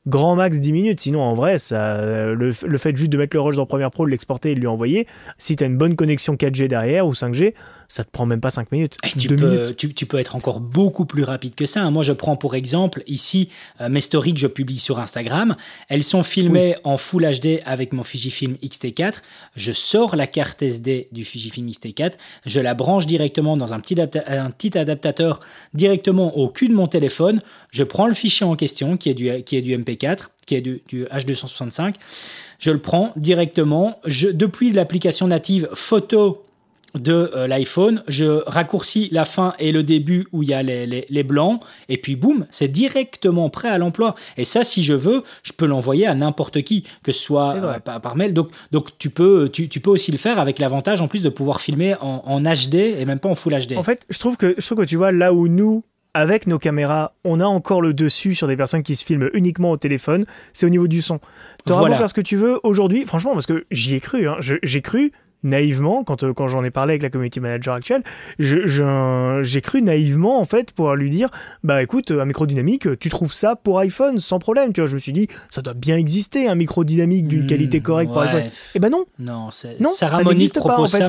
grand max 10 minutes. Sinon, en vrai, ça, le, fait juste de mettre le rush dans Premiere Pro, de l'exporter et de lui envoyer, si tu as une bonne connexion 4G derrière ou 5G, ça te prend même pas 5 minutes. tu, peux, Tu, peux être encore beaucoup plus rapide que ça. Moi, je prends pour exemple ici euh, mes stories que je publie sur Instagram. Elles sont filmées en Full HD avec mon Fujifilm X-T4. Je sors la carte SD du Fujifilm X-T4. Je la branche directement dans un petit, un petit adaptateur directement au cul de mon téléphone. Je prends le fichier en question qui est du, qui est du MP4, qui est du, du H265. Je le prends directement. Je, depuis l'application native photo de euh, l'iPhone, je raccourcis la fin et le début où il y a les, blancs, et puis boum, c'est directement prêt à l'emploi. Et ça, si je veux, je peux l'envoyer à n'importe qui, que ce soit euh, par, mail. Donc, donc tu, peux, tu, peux aussi le faire avec l'avantage en plus de pouvoir filmer en, HD et même pas en Full HD. En fait, je trouve que, je trouve que tu vois, là où nous, avec nos caméras, on a encore le dessus sur des personnes qui se filment uniquement au téléphone, c'est au niveau du son. Tu auras beau faire ce que tu veux aujourd'hui, franchement, parce que j'y ai cru, hein, j'ai cru naïvement, quand, euh, quand j'en ai parlé avec la community manager actuelle, j'ai cru naïvement, en fait, pouvoir lui dire Bah écoute, un micro dynamique, tu trouves ça pour iPhone sans problème. Tu vois, je me suis dit Ça doit bien exister, un micro dynamique d'une hmm, qualité correcte pour iPhone. Eh ben non Non, non ça n'existe pas. En fait.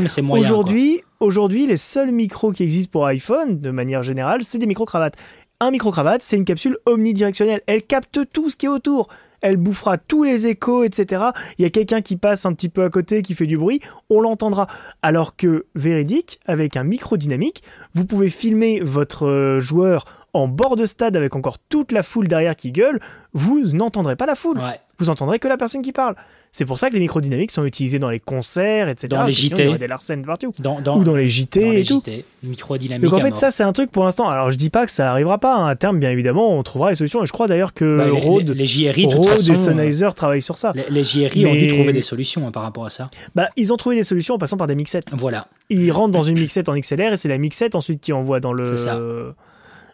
aujourd'hui, les seuls micros qui existent pour iPhone, de manière générale, c'est des micro-cravates. Un micro-cravate, c'est une capsule omnidirectionnelle. Elle capte tout ce qui est autour elle bouffera tous les échos, etc. Il y a quelqu'un qui passe un petit peu à côté, qui fait du bruit, on l'entendra. Alors que véridique, avec un micro dynamique, vous pouvez filmer votre euh, joueur en bord de stade avec encore toute la foule derrière qui gueule, vous n'entendrez pas la foule. Vous entendrez que la personne qui parle. C'est pour ça que les microdynamiques sont utilisés dans les concerts, etc. Dans les JT. Il y des Larsen partout. Dans, Ou dans les JT dans les et JT. Microdynamique. Donc en fait, ça, c'est un truc pour l'instant. Alors je dis pas que ça arrivera pas. Hein. À terme, bien évidemment, on trouvera les solutions. Et je crois d'ailleurs que bah, les, Rode, les, JRI, Rode et Sennheiser travaillent sur ça. Les, JRI ont dû trouver des solutions hein, par rapport à ça. Bah, ils ont trouvé des solutions en passant par des mixettes. Voilà. Ils rentrent dans une mixette en XLR et c'est la mixette ensuite qui envoie dans le. Ça.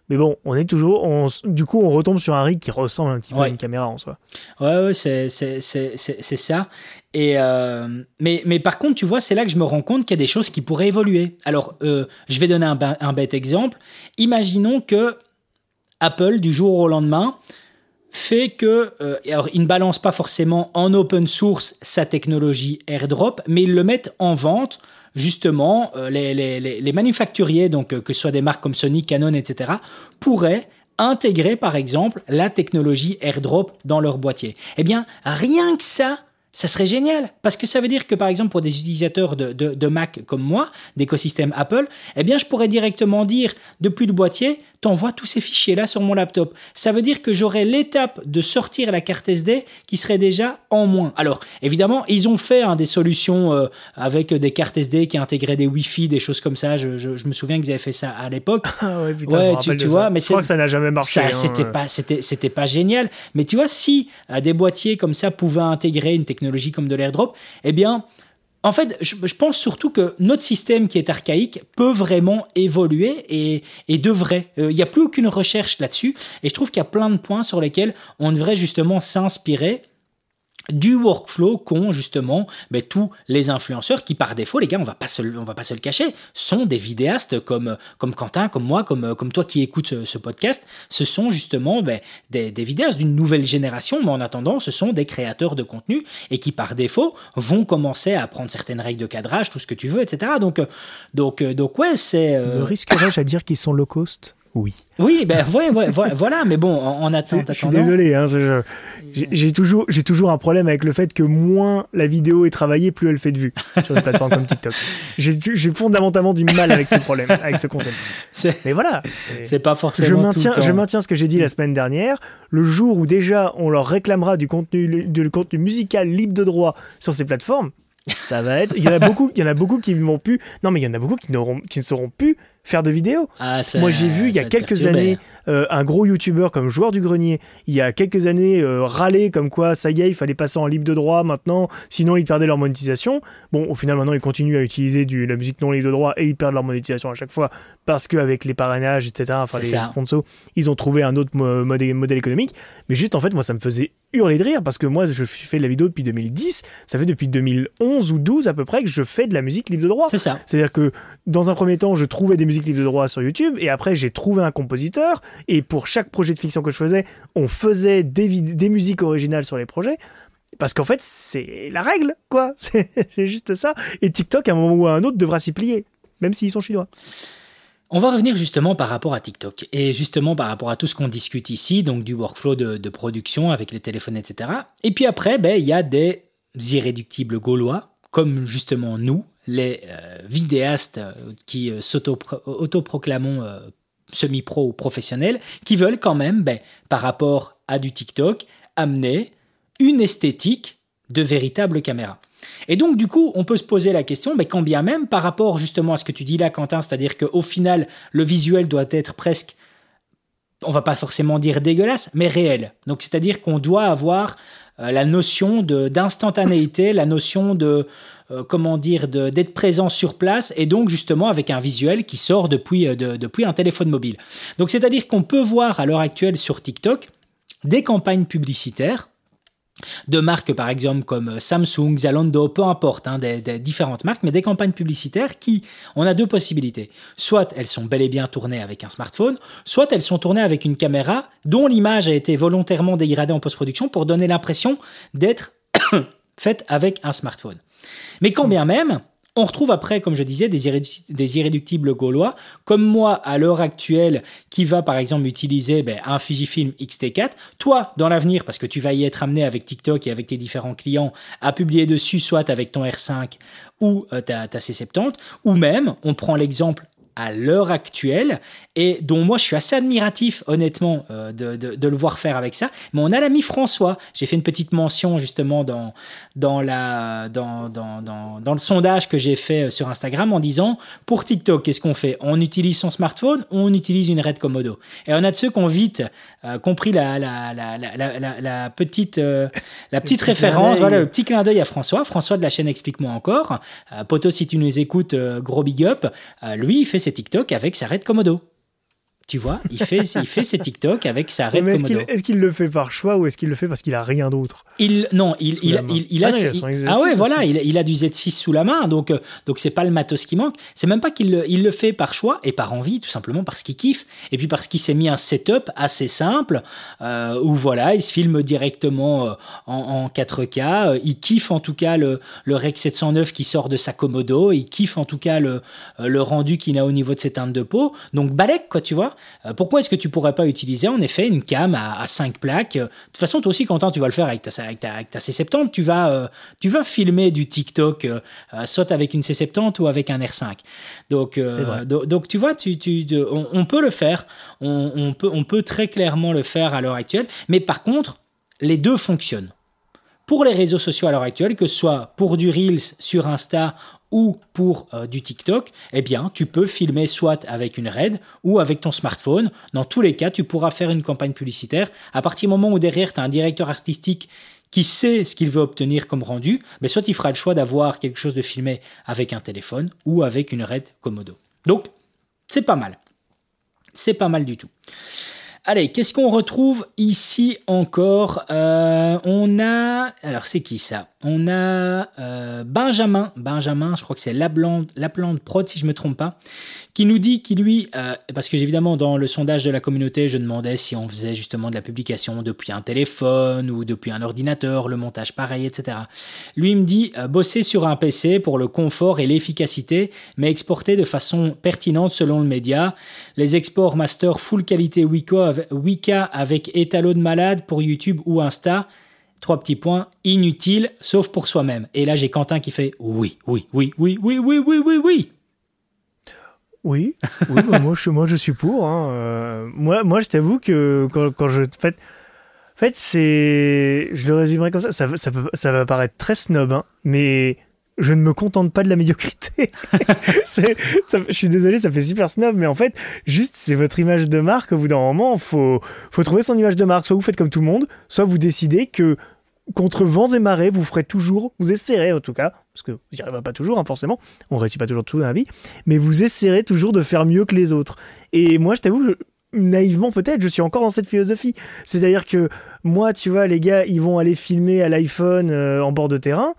Mais bon, on est toujours. On, du coup, on retombe sur un rig qui ressemble un petit peu à une caméra en soi. Ouais, ouais, c'est ça. Et euh, mais, mais par contre, tu vois, c'est là que je me rends compte qu'il y a des choses qui pourraient évoluer. Alors, euh, je vais donner un, un bête exemple. Imaginons que Apple, du jour au lendemain, fait que, euh, alors il ne balance pas forcément en open source sa technologie AirDrop, mais ils le mettent en vente justement, euh, les, manufacturiers, donc euh, que ce soit des marques comme Sony, Canon, etc., pourraient intégrer par exemple la technologie AirDrop dans leur boîtier. Eh bien, rien que ça, ça serait génial parce que ça veut dire que par exemple pour des utilisateurs de, de, Mac comme moi, d'écosystème Apple, eh bien je pourrais directement dire depuis le boîtier, t'envoies tous ces fichiers là sur mon laptop. Ça veut dire que j'aurais l'étape de sortir la carte SD qui serait déjà en moins. Alors évidemment ils ont fait hein, des solutions euh, avec des cartes SD qui intégraient des Wi-Fi, des choses comme ça. Je, je, me souviens qu'ils avaient fait ça à l'époque. <laughs> Ah ouais, putain, tu, vois, mais je crois que ça n'a jamais marché. Ça, c'était pas, c'était, c'était pas génial. Mais tu vois, si des boîtiers comme ça pouvaient intégrer une technologie comme de l'airdrop, eh bien, en fait, je, pense surtout que notre système qui est archaïque peut vraiment évoluer et, et devrait. Euh, il n'y a plus aucune recherche là-dessus. Et je trouve qu'il y a plein de points sur lesquels on devrait justement s'inspirer du workflow qu'ont justement mais ben, tous les influenceurs qui par défaut les gars on va pas se, on va pas se le cacher sont des vidéastes comme comme Quentin comme moi comme comme toi qui écoutes ce, podcast. Ce sont justement ben, des, des vidéastes d'une nouvelle génération mais en attendant ce sont des créateurs de contenu et qui par défaut vont commencer à apprendre certaines règles de cadrage tout ce que tu veux etc donc donc donc ouais c'est euh... risquerais-je à dire qu'ils sont low cost? Oui. Oui, ben <laughs> voilà, mais bon, en, attendant. Je suis désolé, hein, j'ai toujours, j'ai toujours un problème avec le fait que moins la vidéo est travaillée, plus elle fait de vues sur une plateforme comme TikTok. <laughs> J'ai fondamentalement du mal avec ce problème, avec ce concept. <laughs> Mais voilà, c'est pas forcément. Je maintiens, tout je maintiens ce que j'ai dit la semaine dernière. Le jour où déjà on leur réclamera du contenu, du contenu musical libre de droit sur ces plateformes, ça va être. Il y en a beaucoup, il y en a beaucoup qui vont plus. Non, mais il y en a beaucoup qui, qui ne seront plus faire de vidéos. Ah, Moi, j'ai vu il y a quelques années euh, un gros youtubeur comme Joueur du Grenier, il y a quelques années, euh, râler comme quoi ça y est, il fallait passer en libre de droit maintenant, sinon ils perdaient leur monétisation. Bon, au final, maintenant, ils continuent à utiliser du, la musique non libre de droit et ils perdent leur monétisation à chaque fois parce qu'avec les parrainages, etc., enfin les sponsors, ils ont trouvé un autre modèle, modèle économique. Mais juste, en fait, moi, ça me faisait hurler de rire parce que moi, je fais de la vidéo depuis 2010, ça fait depuis 2011 ou 12 à peu près que je fais de la musique libre de droit. C'est ça. C'est-à-dire que dans un premier temps, je trouvais des musiques libres de droit sur YouTube et après, j'ai trouvé un compositeur et pour chaque projet de fiction que je faisais, on faisait des, des musiques originales sur les projets. Parce qu'en fait, c'est la règle, quoi. <laughs> C'est juste ça. Et TikTok, à un moment ou à un autre, devra s'y plier. même s'ils sont chinois. On va revenir justement par rapport à TikTok et justement par rapport à tout ce qu'on discute ici, donc du workflow de, production avec les téléphones, etc. Et puis après, ben, il y a des irréductibles gaulois, comme justement nous, les euh, vidéastes euh, qui euh, s'autoproclamons semi-pro ou professionnels, qui veulent quand même, ben, par rapport à du TikTok, amener une esthétique de véritable caméra. Et donc, du coup, on peut se poser la question, mais quand bien même, par rapport justement à ce que tu dis là, Quentin, c'est-à-dire qu'au final, le visuel doit être presque, on va pas forcément dire dégueulasse, mais réel. Donc, c'est-à-dire qu'on doit avoir euh, la notion d'instantanéité, la notion de, euh, comment dire, d'être présent sur place, et donc justement avec un visuel qui sort depuis, euh, depuis un téléphone mobile. Donc, c'est-à-dire qu'on peut voir à l'heure actuelle sur TikTok des campagnes publicitaires de marques par exemple comme Samsung, Zalando, peu importe, hein, des, différentes marques, mais des campagnes publicitaires qui, on a deux possibilités. Soit elles sont bel et bien tournées avec un smartphone, soit elles sont tournées avec une caméra dont l'image a été volontairement dégradée en post-production pour donner l'impression d'être <coughs> faite avec un smartphone. Mais quand bien même, on retrouve après, comme je disais, des, irréductibles gaulois, comme moi à l'heure actuelle, qui va par exemple utiliser ben, un Fujifilm X-T4. Toi, dans l'avenir, parce que tu vas y être amené avec TikTok et avec tes différents clients, à publier dessus, soit avec ton R5 ou euh, ta, ta C70, ou même, on prend l'exemple à l'heure actuelle et dont moi je suis assez admiratif honnêtement euh, de, de, le voir faire avec ça. Mais on a l'ami François. J'ai fait une petite mention justement dans, dans, la, dans, dans, dans, dans le sondage que j'ai fait euh, sur Instagram en disant pour TikTok, qu'est-ce qu'on fait? On utilise son smartphone ou on utilise une Red Komodo? Et on a de ceux qui ont vite euh, compris la, la, la, la petite, la petite référence, voilà, le petit clin d'œil à François. François de la chaîne Explique-moi encore. Poto, si tu nous écoutes, gros big up. lui, il fait ses TikTok avec sa Red Komodo. Tu vois, il fait, il fait ses TikTok avec sa Red Komodo. Est-ce qu'il le fait par choix ou est-ce qu'il le fait parce qu'il a rien d'autre? Il non, il, il, il, a, ah ouais voilà, il, a du Z6 sous la main, donc euh, donc c'est pas le matos qui manque. C'est même pas qu'il le, il le fait par choix et par envie, tout simplement parce qu'il kiffe et puis parce qu'il s'est mis un setup assez simple euh, où voilà, il se filme directement euh, en, 4K. Il kiffe en tout cas le le Rec 709 qui sort de sa Komodo. Il kiffe en tout cas le le rendu qu'il a au niveau de ses teintes de peau. Donc balèque quoi, tu vois. Euh, pourquoi est-ce que tu pourrais pas utiliser en effet une cam à, 5 plaques? De toute façon, toi aussi, Quentin, tu vas le faire avec ta, avec ta, C70. Tu vas, euh, tu vas filmer du TikTok, euh, soit avec une C70 ou avec un R5. Donc, donc tu vois, tu, tu, on, peut le faire. On, peut, on peut très clairement le faire à l'heure actuelle. Mais par contre, les deux fonctionnent pour les réseaux sociaux à l'heure actuelle, que ce soit pour du Reels sur Insta ou pour euh, du TikTok, eh bien, tu peux filmer soit avec une RED ou avec ton smartphone. Dans tous les cas, tu pourras faire une campagne publicitaire. À partir du moment où derrière, tu as un directeur artistique qui sait ce qu'il veut obtenir comme rendu, mais soit il fera le choix d'avoir quelque chose de filmé avec un téléphone ou avec une RED Komodo. Donc, c'est pas mal. C'est pas mal du tout. Allez, qu'est-ce qu'on retrouve ici encore? Euh, On a... Alors, c'est qui ça? On a euh, Benjamin. Benjamin, je crois que c'est la, la plante prod, si je me trompe pas, qui nous dit qu'il lui... Euh, parce que évidemment, dans le sondage de la communauté, je demandais si on faisait justement de la publication depuis un téléphone ou depuis un ordinateur, le montage pareil, etc. Lui, il me dit bosser sur un PC pour le confort et l'efficacité, mais exporter de façon pertinente selon le média. Les exports master full qualité Wika avec étalon de malade pour YouTube ou Insta. Trois petits points, inutile, sauf pour soi-même. Et là, j'ai Quentin qui fait oui, oui, oui, oui, oui, oui, oui, oui, oui. Oui, oui bah, moi, je, suis pour. Hein. Euh, moi, moi, je t'avoue que quand, quand je. En fait, fait c'est. Je le résumerai comme ça. Ça, ça, ça va paraître très snob, hein, mais je ne me contente pas de la médiocrité. <laughs> je suis désolé, ça fait super snob, mais en fait, juste, c'est votre image de marque. Au bout d'un moment, faut, faut trouver son image de marque. Soit vous faites comme tout le monde, soit vous décidez que contre vents et marées, vous ferez toujours, vous essaierez en tout cas, parce que vous n'y arriverez pas toujours, hein, forcément, on réussit pas toujours tout dans la vie, mais vous essaierez toujours de faire mieux que les autres. Et moi, je t'avoue, naïvement peut-être, je suis encore dans cette philosophie. C'est-à-dire que moi, tu vois, les gars, ils vont aller filmer à l'iPhone euh, en bord de terrain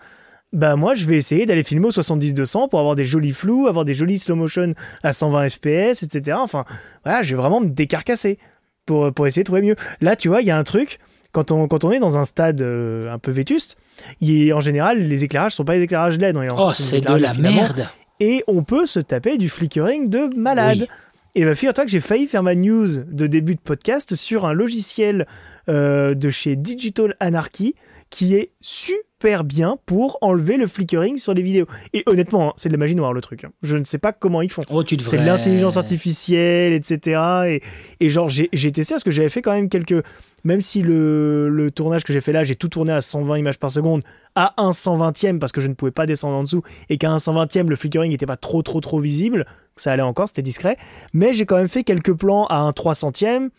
bah moi je vais essayer d'aller filmer au 70-200 pour avoir des jolis flous, avoir des jolis slow motion à 120 fps, etc. Enfin, voilà, je vais vraiment me décarcasser pour, pour essayer de trouver mieux. Là, tu vois, il y a un truc, quand on, quand on est dans un stade euh, un peu vétuste, y en général, les éclairages sont pas des éclairages LED. oh, c'est de la merde et on peut se taper du flickering de malade. Et bah, figure-toi que j'ai failli faire ma news de début de podcast sur un logiciel euh, de chez Digital Anarchy qui est super bien pour enlever le flickering sur les vidéos. Et honnêtement, hein, c'est de la magie noire le truc. Hein. Je ne sais pas comment ils font. Oh, c'est de l'intelligence artificielle, etc. Et, et genre, j'ai testé parce que j'avais fait quand même quelques. Même si le, le tournage que j'ai fait là, j'ai tout tourné à 120 images par seconde, à un 120e parce que je ne pouvais pas descendre en dessous, et qu'à un 120e, le flickering n'était pas trop, trop, trop visible. Ça allait encore, c'était discret. Mais j'ai quand même fait quelques plans à un 300e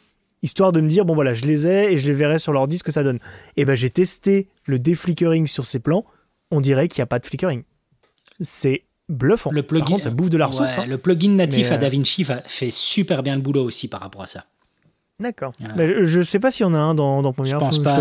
histoire de me dire bon voilà je les ai et je les verrai sur l'ordi ce que ça donne. Et ben j'ai testé le déflickering sur ces plans, on dirait qu'il n'y a pas de flickering. C'est bluffant. Le plugin, par contre, ça bouffe de la ressource. Hein. Le plugin natif à euh, DaVinci fait super bien le boulot aussi par rapport à ça. D'accord. Je je sais pas s'il y en a un dans, dans Première. Je pense pas.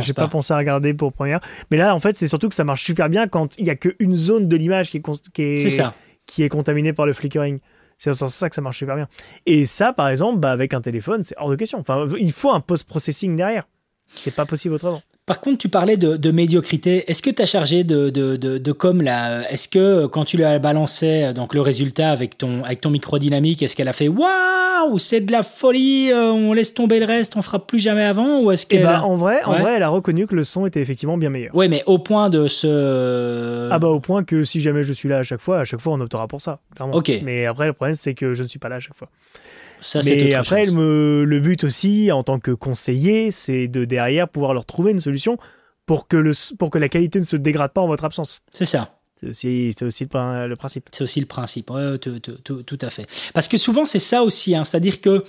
J'ai pas, pas, pensé à regarder pour Première. Mais là, en fait, c'est surtout que ça marche super bien quand il y a qu'une zone de l'image qui est, qui est, qui est contaminée par le flickering. C'est sur ça que ça marche super bien. Et ça, par exemple, bah, avec un téléphone, c'est hors de question. Enfin, il faut un post-processing derrière. C'est pas possible autrement. Par contre, tu parlais de, médiocrité. Est-ce que tu as chargé de, de, de, com là Est-ce que quand tu lui as balancé donc, le résultat avec ton, avec ton micro dynamique, est-ce qu'elle a fait Waouh, c'est de la folie, euh, on laisse tomber le reste, on fera plus jamais avant Ou est-ce eh ben, en, vrai, en vrai, elle a reconnu que le son était effectivement bien meilleur. Oui, mais au point de se. Ah bah, au point que si jamais je suis là à chaque fois, à chaque fois on optera pour ça, clairement. Ok. Mais après, le problème, c'est que je ne suis pas là à chaque fois. Mais après, le but aussi, en tant que conseiller, c'est de derrière pouvoir leur trouver une solution pour que, le, pour que la qualité ne se dégrade pas en votre absence. C'est ça. C'est aussi, le, principe. C'est aussi le principe, tout, à fait. Parce que souvent, c'est ça aussi, hein. c'est-à-dire que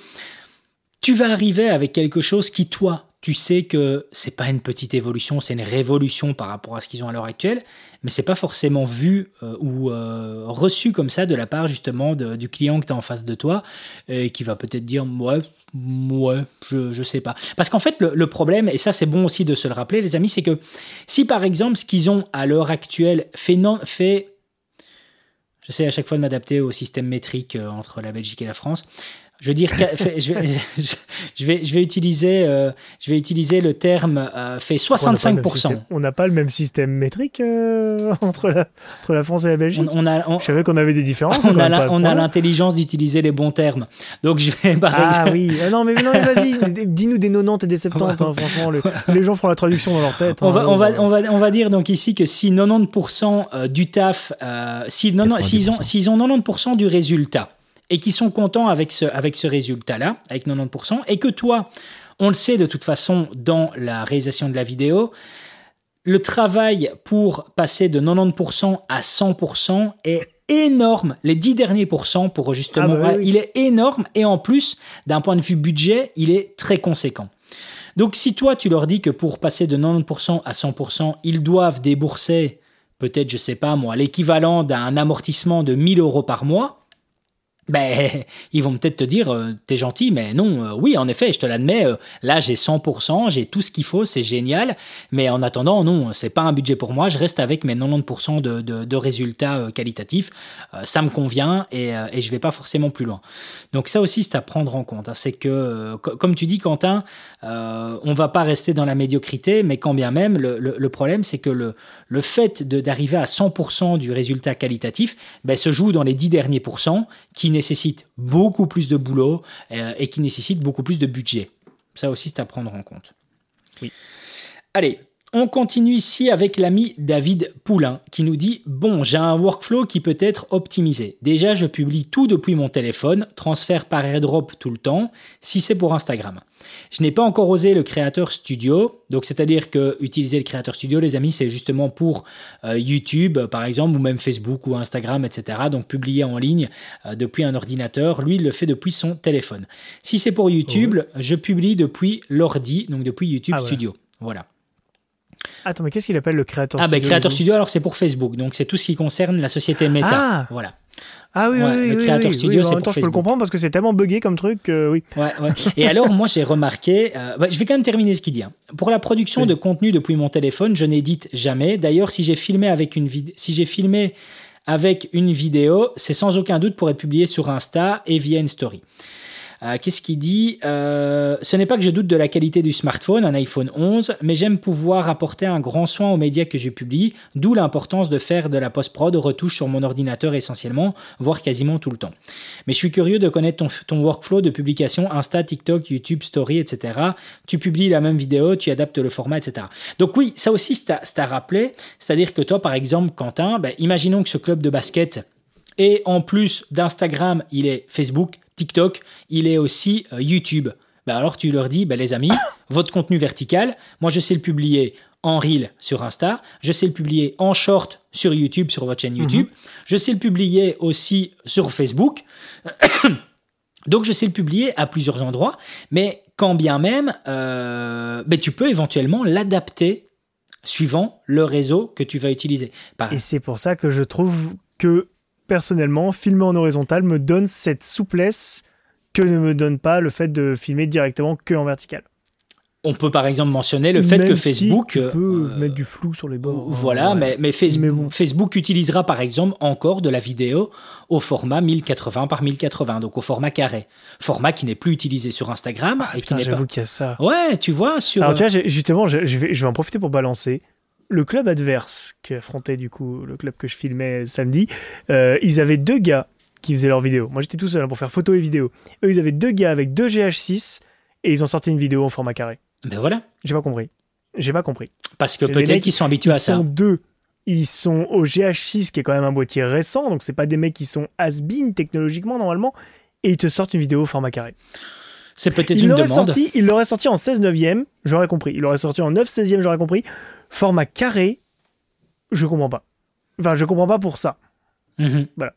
tu vas arriver avec quelque chose qui, toi, tu sais que c'est pas une petite évolution, c'est une révolution par rapport à ce qu'ils ont à l'heure actuelle, mais c'est pas forcément vu euh, ou euh, reçu comme ça de la part justement du client que tu as en face de toi et qui va peut-être dire ouais, ouais, je, je sais pas. Parce qu'en fait, le, problème, et ça c'est bon aussi de se le rappeler, les amis, c'est que si par exemple ce qu'ils ont à l'heure actuelle fait, non, fait J'essaie à chaque fois de m'adapter au système métrique euh, entre la Belgique et la France. Je veux dire, je vais, je vais, je vais utiliser, euh, je vais utiliser le terme euh, fait 65%. On n'a pas, le même système métrique euh, <laughs> entre, la, entre la France et la Belgique. On, a, je savais qu'on avait des différences. <laughs> On a, l'intelligence d'utiliser les bons termes. Donc je vais. ah oui, <laughs> non mais, non, vas-y, dis-nous des 90 et des 70. Hein, franchement, les gens font la traduction dans leur tête. On, hein, va, on, va, on, va, on va dire donc ici que si 90% du taf, si, non, s'ils ont, s'ils ont 90% du résultat et qui sont contents avec ce, avec ce résultat-là, avec 90%, et que toi, on le sait de toute façon dans la réalisation de la vidéo, le travail pour passer de 90% à 100% est énorme. Les 10 derniers pourcents pour justement, ah bah il est énorme et en plus, d'un point de vue budget, il est très conséquent. Donc si toi, tu leur dis que pour passer de 90% à 100%, ils doivent débourser peut-être, je sais pas moi, l'équivalent d'un amortissement de 1000 euros par mois, ben, <laughs> ils vont peut-être te dire, euh, t'es gentil, mais non, euh, oui, en effet, je te l'admets, euh, là j'ai 100%, j'ai tout ce qu'il faut, c'est génial, mais en attendant, non, c'est pas un budget pour moi, je reste avec mes 90% de, de, de, résultats qualitatifs, ça me convient et, et je vais pas forcément plus loin. Donc ça aussi, c'est à prendre en compte, hein. c'est que, comme tu dis, Quentin, on va pas rester dans la médiocrité, mais quand bien même, le, le, problème, c'est que le, le fait d'arriver à 100% du résultat qualitatif, ben, se joue dans les 10 derniers pourcents qui nécessite beaucoup plus de boulot euh, et qui nécessite beaucoup plus de budget. Ça aussi, c'est à prendre en compte. Oui. Allez, on continue ici avec l'ami David Poulain qui nous dit Bon, j'ai un workflow qui peut être optimisé. Déjà, je publie tout depuis mon téléphone, transfert par airdrop tout le temps, si c'est pour Instagram. Je n'ai pas encore osé le Creator Studio, donc c'est-à-dire que utiliser le Creator Studio, les amis, c'est justement pour euh, YouTube, par exemple, ou même Facebook ou Instagram, etc. Donc publier en ligne euh, depuis un ordinateur. Lui, il le fait depuis son téléphone. Si c'est pour YouTube, je publie depuis l'ordi, donc depuis YouTube ah, Studio. Voilà. Attends, mais qu'est-ce qu'il appelle le Creator ah, Studio Ah, ben Creator Studio, alors c'est pour Facebook. Donc c'est tout ce qui concerne la société Meta. Ah Voilà. Ah oui, oui, le Creator Studio, c'est pour je peux le comprendre parce que c'est tellement buggé comme truc oui. Ouais, ouais. Et alors, moi, j'ai remarqué, euh, bah, je vais quand même terminer ce qu'il dit. Hein. Pour la production de contenu depuis mon téléphone, je n'édite jamais. D'ailleurs, si j'ai filmé avec une vidéo, si j'ai filmé avec une vidéo, c'est sans aucun doute pour être publié sur Insta et via une story. Euh, qu'est-ce qu'il dit euh, Ce n'est pas que je doute de la qualité du smartphone, un iPhone 11, mais j'aime pouvoir apporter un grand soin aux médias que je publie, d'où l'importance de faire de la post-prod retouche sur mon ordinateur essentiellement, voire quasiment tout le temps. Mais je suis curieux de connaître ton, workflow de publication Insta, TikTok, YouTube, Story, etc. Tu publies la même vidéo, tu adaptes le format, etc. Donc oui, ça aussi, c'est à, rappeler. C'est-à-dire que toi, par exemple, Quentin, ben, imaginons que ce club de basket et en plus d'Instagram, il est Facebook, TikTok, il est aussi euh, YouTube. Ben alors tu leur dis, ben les amis, <coughs> votre contenu vertical, moi je sais le publier en reel sur Insta, je sais le publier en short sur YouTube, sur votre chaîne YouTube, mhm. je sais le publier aussi sur Facebook. <coughs> Donc je sais le publier à plusieurs endroits, mais quand bien même, euh, ben, tu peux éventuellement l'adapter suivant le réseau que tu vas utiliser. Et c'est pour ça que je trouve que personnellement, filmer en horizontal me donne cette souplesse que ne me donne pas le fait de filmer directement que en vertical. On peut par exemple mentionner le fait que Facebook si tu peux euh, mettre du flou sur les bords. Voilà, mais, mais, Facebook, Facebook utilisera par exemple encore de la vidéo au format 1080 par 1080, donc au format carré, format qui n'est plus utilisé sur Instagram. Ah, putain, j'avoue qu'il y a ça. Ouais, tu vois sur. Alors tu vois, justement, je, vais, je vais en profiter pour balancer le club adverse qui affrontait du coup le club que je filmais samedi, euh, ils avaient deux gars qui faisaient leurs vidéos. Moi j'étais tout seul hein, pour faire photo et vidéo. Eux ils avaient deux gars avec deux GH6 et ils ont sorti une vidéo en format carré. Ben voilà. J'ai pas compris. J'ai pas compris. Parce que peut-être qu'ils sont habitués à ça. Ils sont deux. Ils sont au GH6 qui est quand même un boîtier récent, donc c'est pas des mecs qui sont has-been technologiquement normalement, et ils te sortent une vidéo au format carré. C'est peut-être une demande. Sorti, il l'aurait sorti en 16 neuvième, j'aurais compris. Il l'aurait sorti en 9 16e, j'aurais compris. Format carré, je comprends pas. Enfin, je comprends pas pour ça. Mhm. Voilà.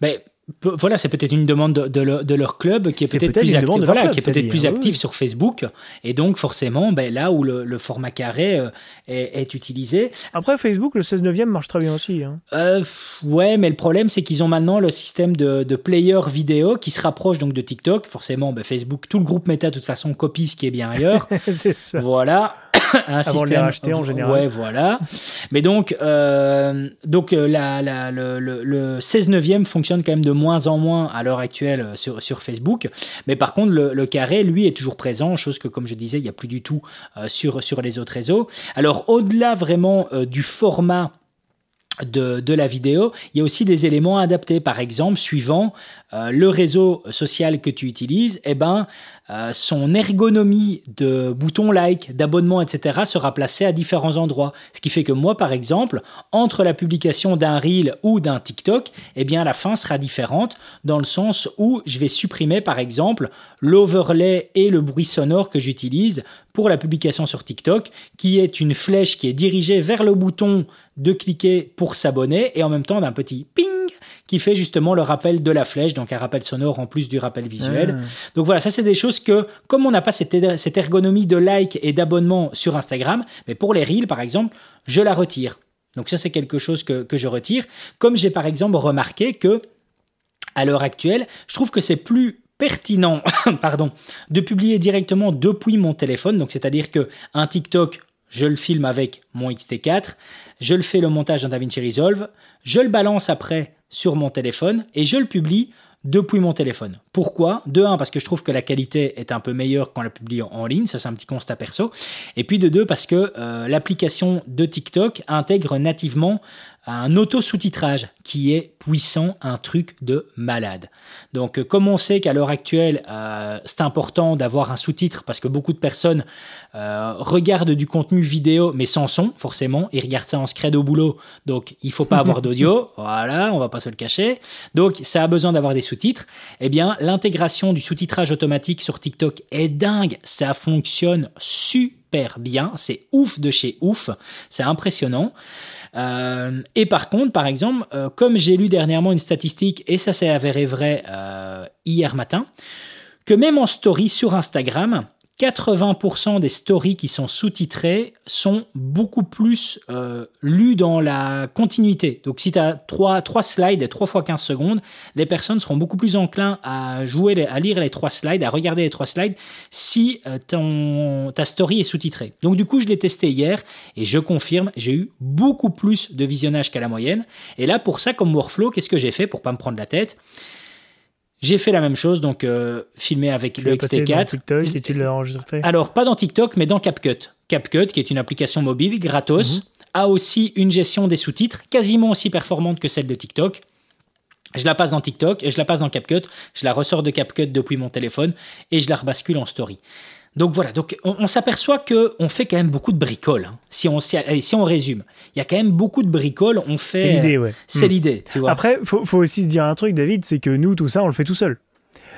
Mais voilà, c'est peut-être une demande de, leur club qui est, peut-être plus, active, voilà, qui est peut-être plus active sur Facebook. Et donc, forcément, ben, là où le, format carré euh, est, utilisé. Après, Facebook, le 16 9 marche très bien aussi. Hein. Euh, ouais, mais le problème, c'est qu'ils ont maintenant le système de, player vidéo qui se rapproche donc de TikTok. Forcément, ben, Facebook, tout le groupe Meta, de toute façon, copie ce qui est bien ailleurs. <laughs> c'est ça. Voilà. Un Avant système. de les racheter en général. Ouais, voilà. Mais donc, euh, donc euh, la, la, le, le, 16 neuvième fonctionne quand même de moins en moins à l'heure actuelle euh, sur, sur Facebook. Mais par contre, le, le, carré, lui, est toujours présent, chose que, comme je disais, il n'y a plus du tout sur, sur les autres réseaux. Alors, au-delà vraiment du format de, de, la vidéo, il y a aussi des éléments adaptés. Par exemple, suivant le réseau social que tu utilises, eh ben, euh, son ergonomie de bouton like, d'abonnement, etc. sera placée à différents endroits. Ce qui fait que moi, par exemple, entre la publication d'un reel ou d'un TikTok, eh bien, la fin sera différente dans le sens où je vais supprimer, par exemple, l'overlay et le bruit sonore que j'utilise pour la publication sur TikTok, qui est une flèche qui est dirigée vers le bouton de cliquer pour s'abonner et en même temps d'un petit ping qui fait justement le rappel de la flèche, donc un rappel sonore en plus du rappel visuel. Ah. Donc voilà, ça c'est des choses que, comme on n'a pas cette, ergonomie de like et d'abonnement sur Instagram, mais pour les reels par exemple, je la retire. Donc ça c'est quelque chose que, que je retire. Comme j'ai par exemple remarqué que à l'heure actuelle, je trouve que c'est plus pertinent <coughs> pardon, de publier directement depuis mon téléphone. Donc, c'est-à-dire que un TikTok, je le filme avec mon XT4, je le fais le montage dans DaVinci Resolve, je le balance après sur mon téléphone et je le publie depuis mon téléphone. Pourquoi? De un, parce que je trouve que la qualité est un peu meilleure quand la publie en ligne, ça c'est un petit constat perso. Et puis de deux, parce que euh, l'application de TikTok intègre nativement un auto-sous-titrage qui est puissant, un truc de malade. Donc euh, comme on sait qu'à l'heure actuelle, euh, c'est important d'avoir un sous-titre parce que beaucoup de personnes euh, regardent du contenu vidéo mais sans son, forcément, ils regardent ça en scred au boulot, donc il faut pas avoir <laughs> d'audio, voilà, on va pas se le cacher. Donc ça a besoin d'avoir des sous-titres. Eh bien, l'intégration du sous-titrage automatique sur TikTok est dingue, ça fonctionne super bien, c'est ouf de chez ouf, c'est impressionnant. Euh, et par contre, par exemple, euh, comme j'ai lu dernièrement une statistique, et ça s'est avéré vrai euh, hier matin, que même en story sur Instagram, 80% des stories qui sont sous-titrées sont beaucoup plus euh, lues dans la continuité. Donc si tu as 3, 3 slides, 3 fois 15 secondes, les personnes seront beaucoup plus enclins à jouer, à lire les 3 slides, à regarder les 3 slides si euh, ta story est sous-titrée. Donc du coup, je l'ai testé hier et je confirme, j'ai eu beaucoup plus de visionnage qu'à la moyenne. Et là, pour ça, comme workflow, qu'est-ce que j'ai fait pour pas me prendre la tête? J'ai fait la même chose, donc euh, filmé avec Tu le l'as passé dans XT4. TikTok et tu l'as enregistré? Alors, pas dans TikTok, mais dans CapCut. CapCut, qui est une application mobile gratos, Mhm. a aussi une gestion des sous-titres quasiment aussi performante que celle de TikTok. Je la passe dans TikTok et je la passe dans CapCut. Je la ressors de CapCut depuis mon téléphone et je la rebascule en story. Donc voilà, donc on, on s'aperçoit que on fait quand même beaucoup de bricoles. hein. Si on si, allez, si on résume, il y a quand même beaucoup de bricoles. On fait. C'est l'idée, ouais. C'est Hmm. l'idée, tu vois. Après, faut, faut aussi se dire un truc, David, c'est que nous, tout ça, on le fait tout seul.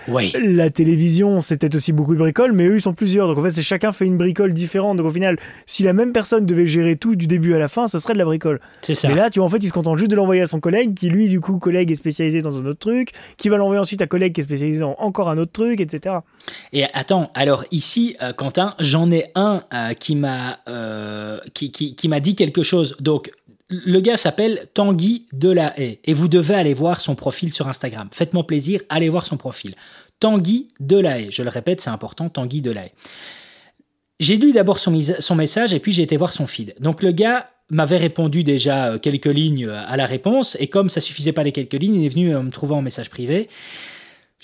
Oui. La télévision, c'est peut-être aussi beaucoup de bricoles, mais eux, ils sont plusieurs. Donc en fait, c'est chacun fait une bricole différente. Donc au final, si la même personne devait gérer tout du début à la fin, ce serait de la bricole. C'est ça. Mais là, tu vois, en fait, il se contente juste de l'envoyer à son collègue, qui lui, du coup, collègue est spécialisé dans un autre truc, qui va l'envoyer ensuite à collègue qui est spécialisé dans encore un autre truc, etc. Et attends, alors ici, euh, Quentin, j'en ai un euh, qui m'a euh, qui, qui, qui m'a dit quelque chose. Donc, le gars s'appelle Tanguy Delahaye et vous devez aller voir son profil sur Instagram. Faites-moi plaisir, allez voir son profil. Tanguy Delahaye. Je le répète, c'est important, Tanguy Delahaye. J'ai lu d'abord son, son message et puis j'ai été voir son feed. Donc le gars m'avait répondu déjà euh, quelques lignes euh, à la réponse et comme ça suffisait pas les quelques lignes, il est venu euh, me trouver en message privé.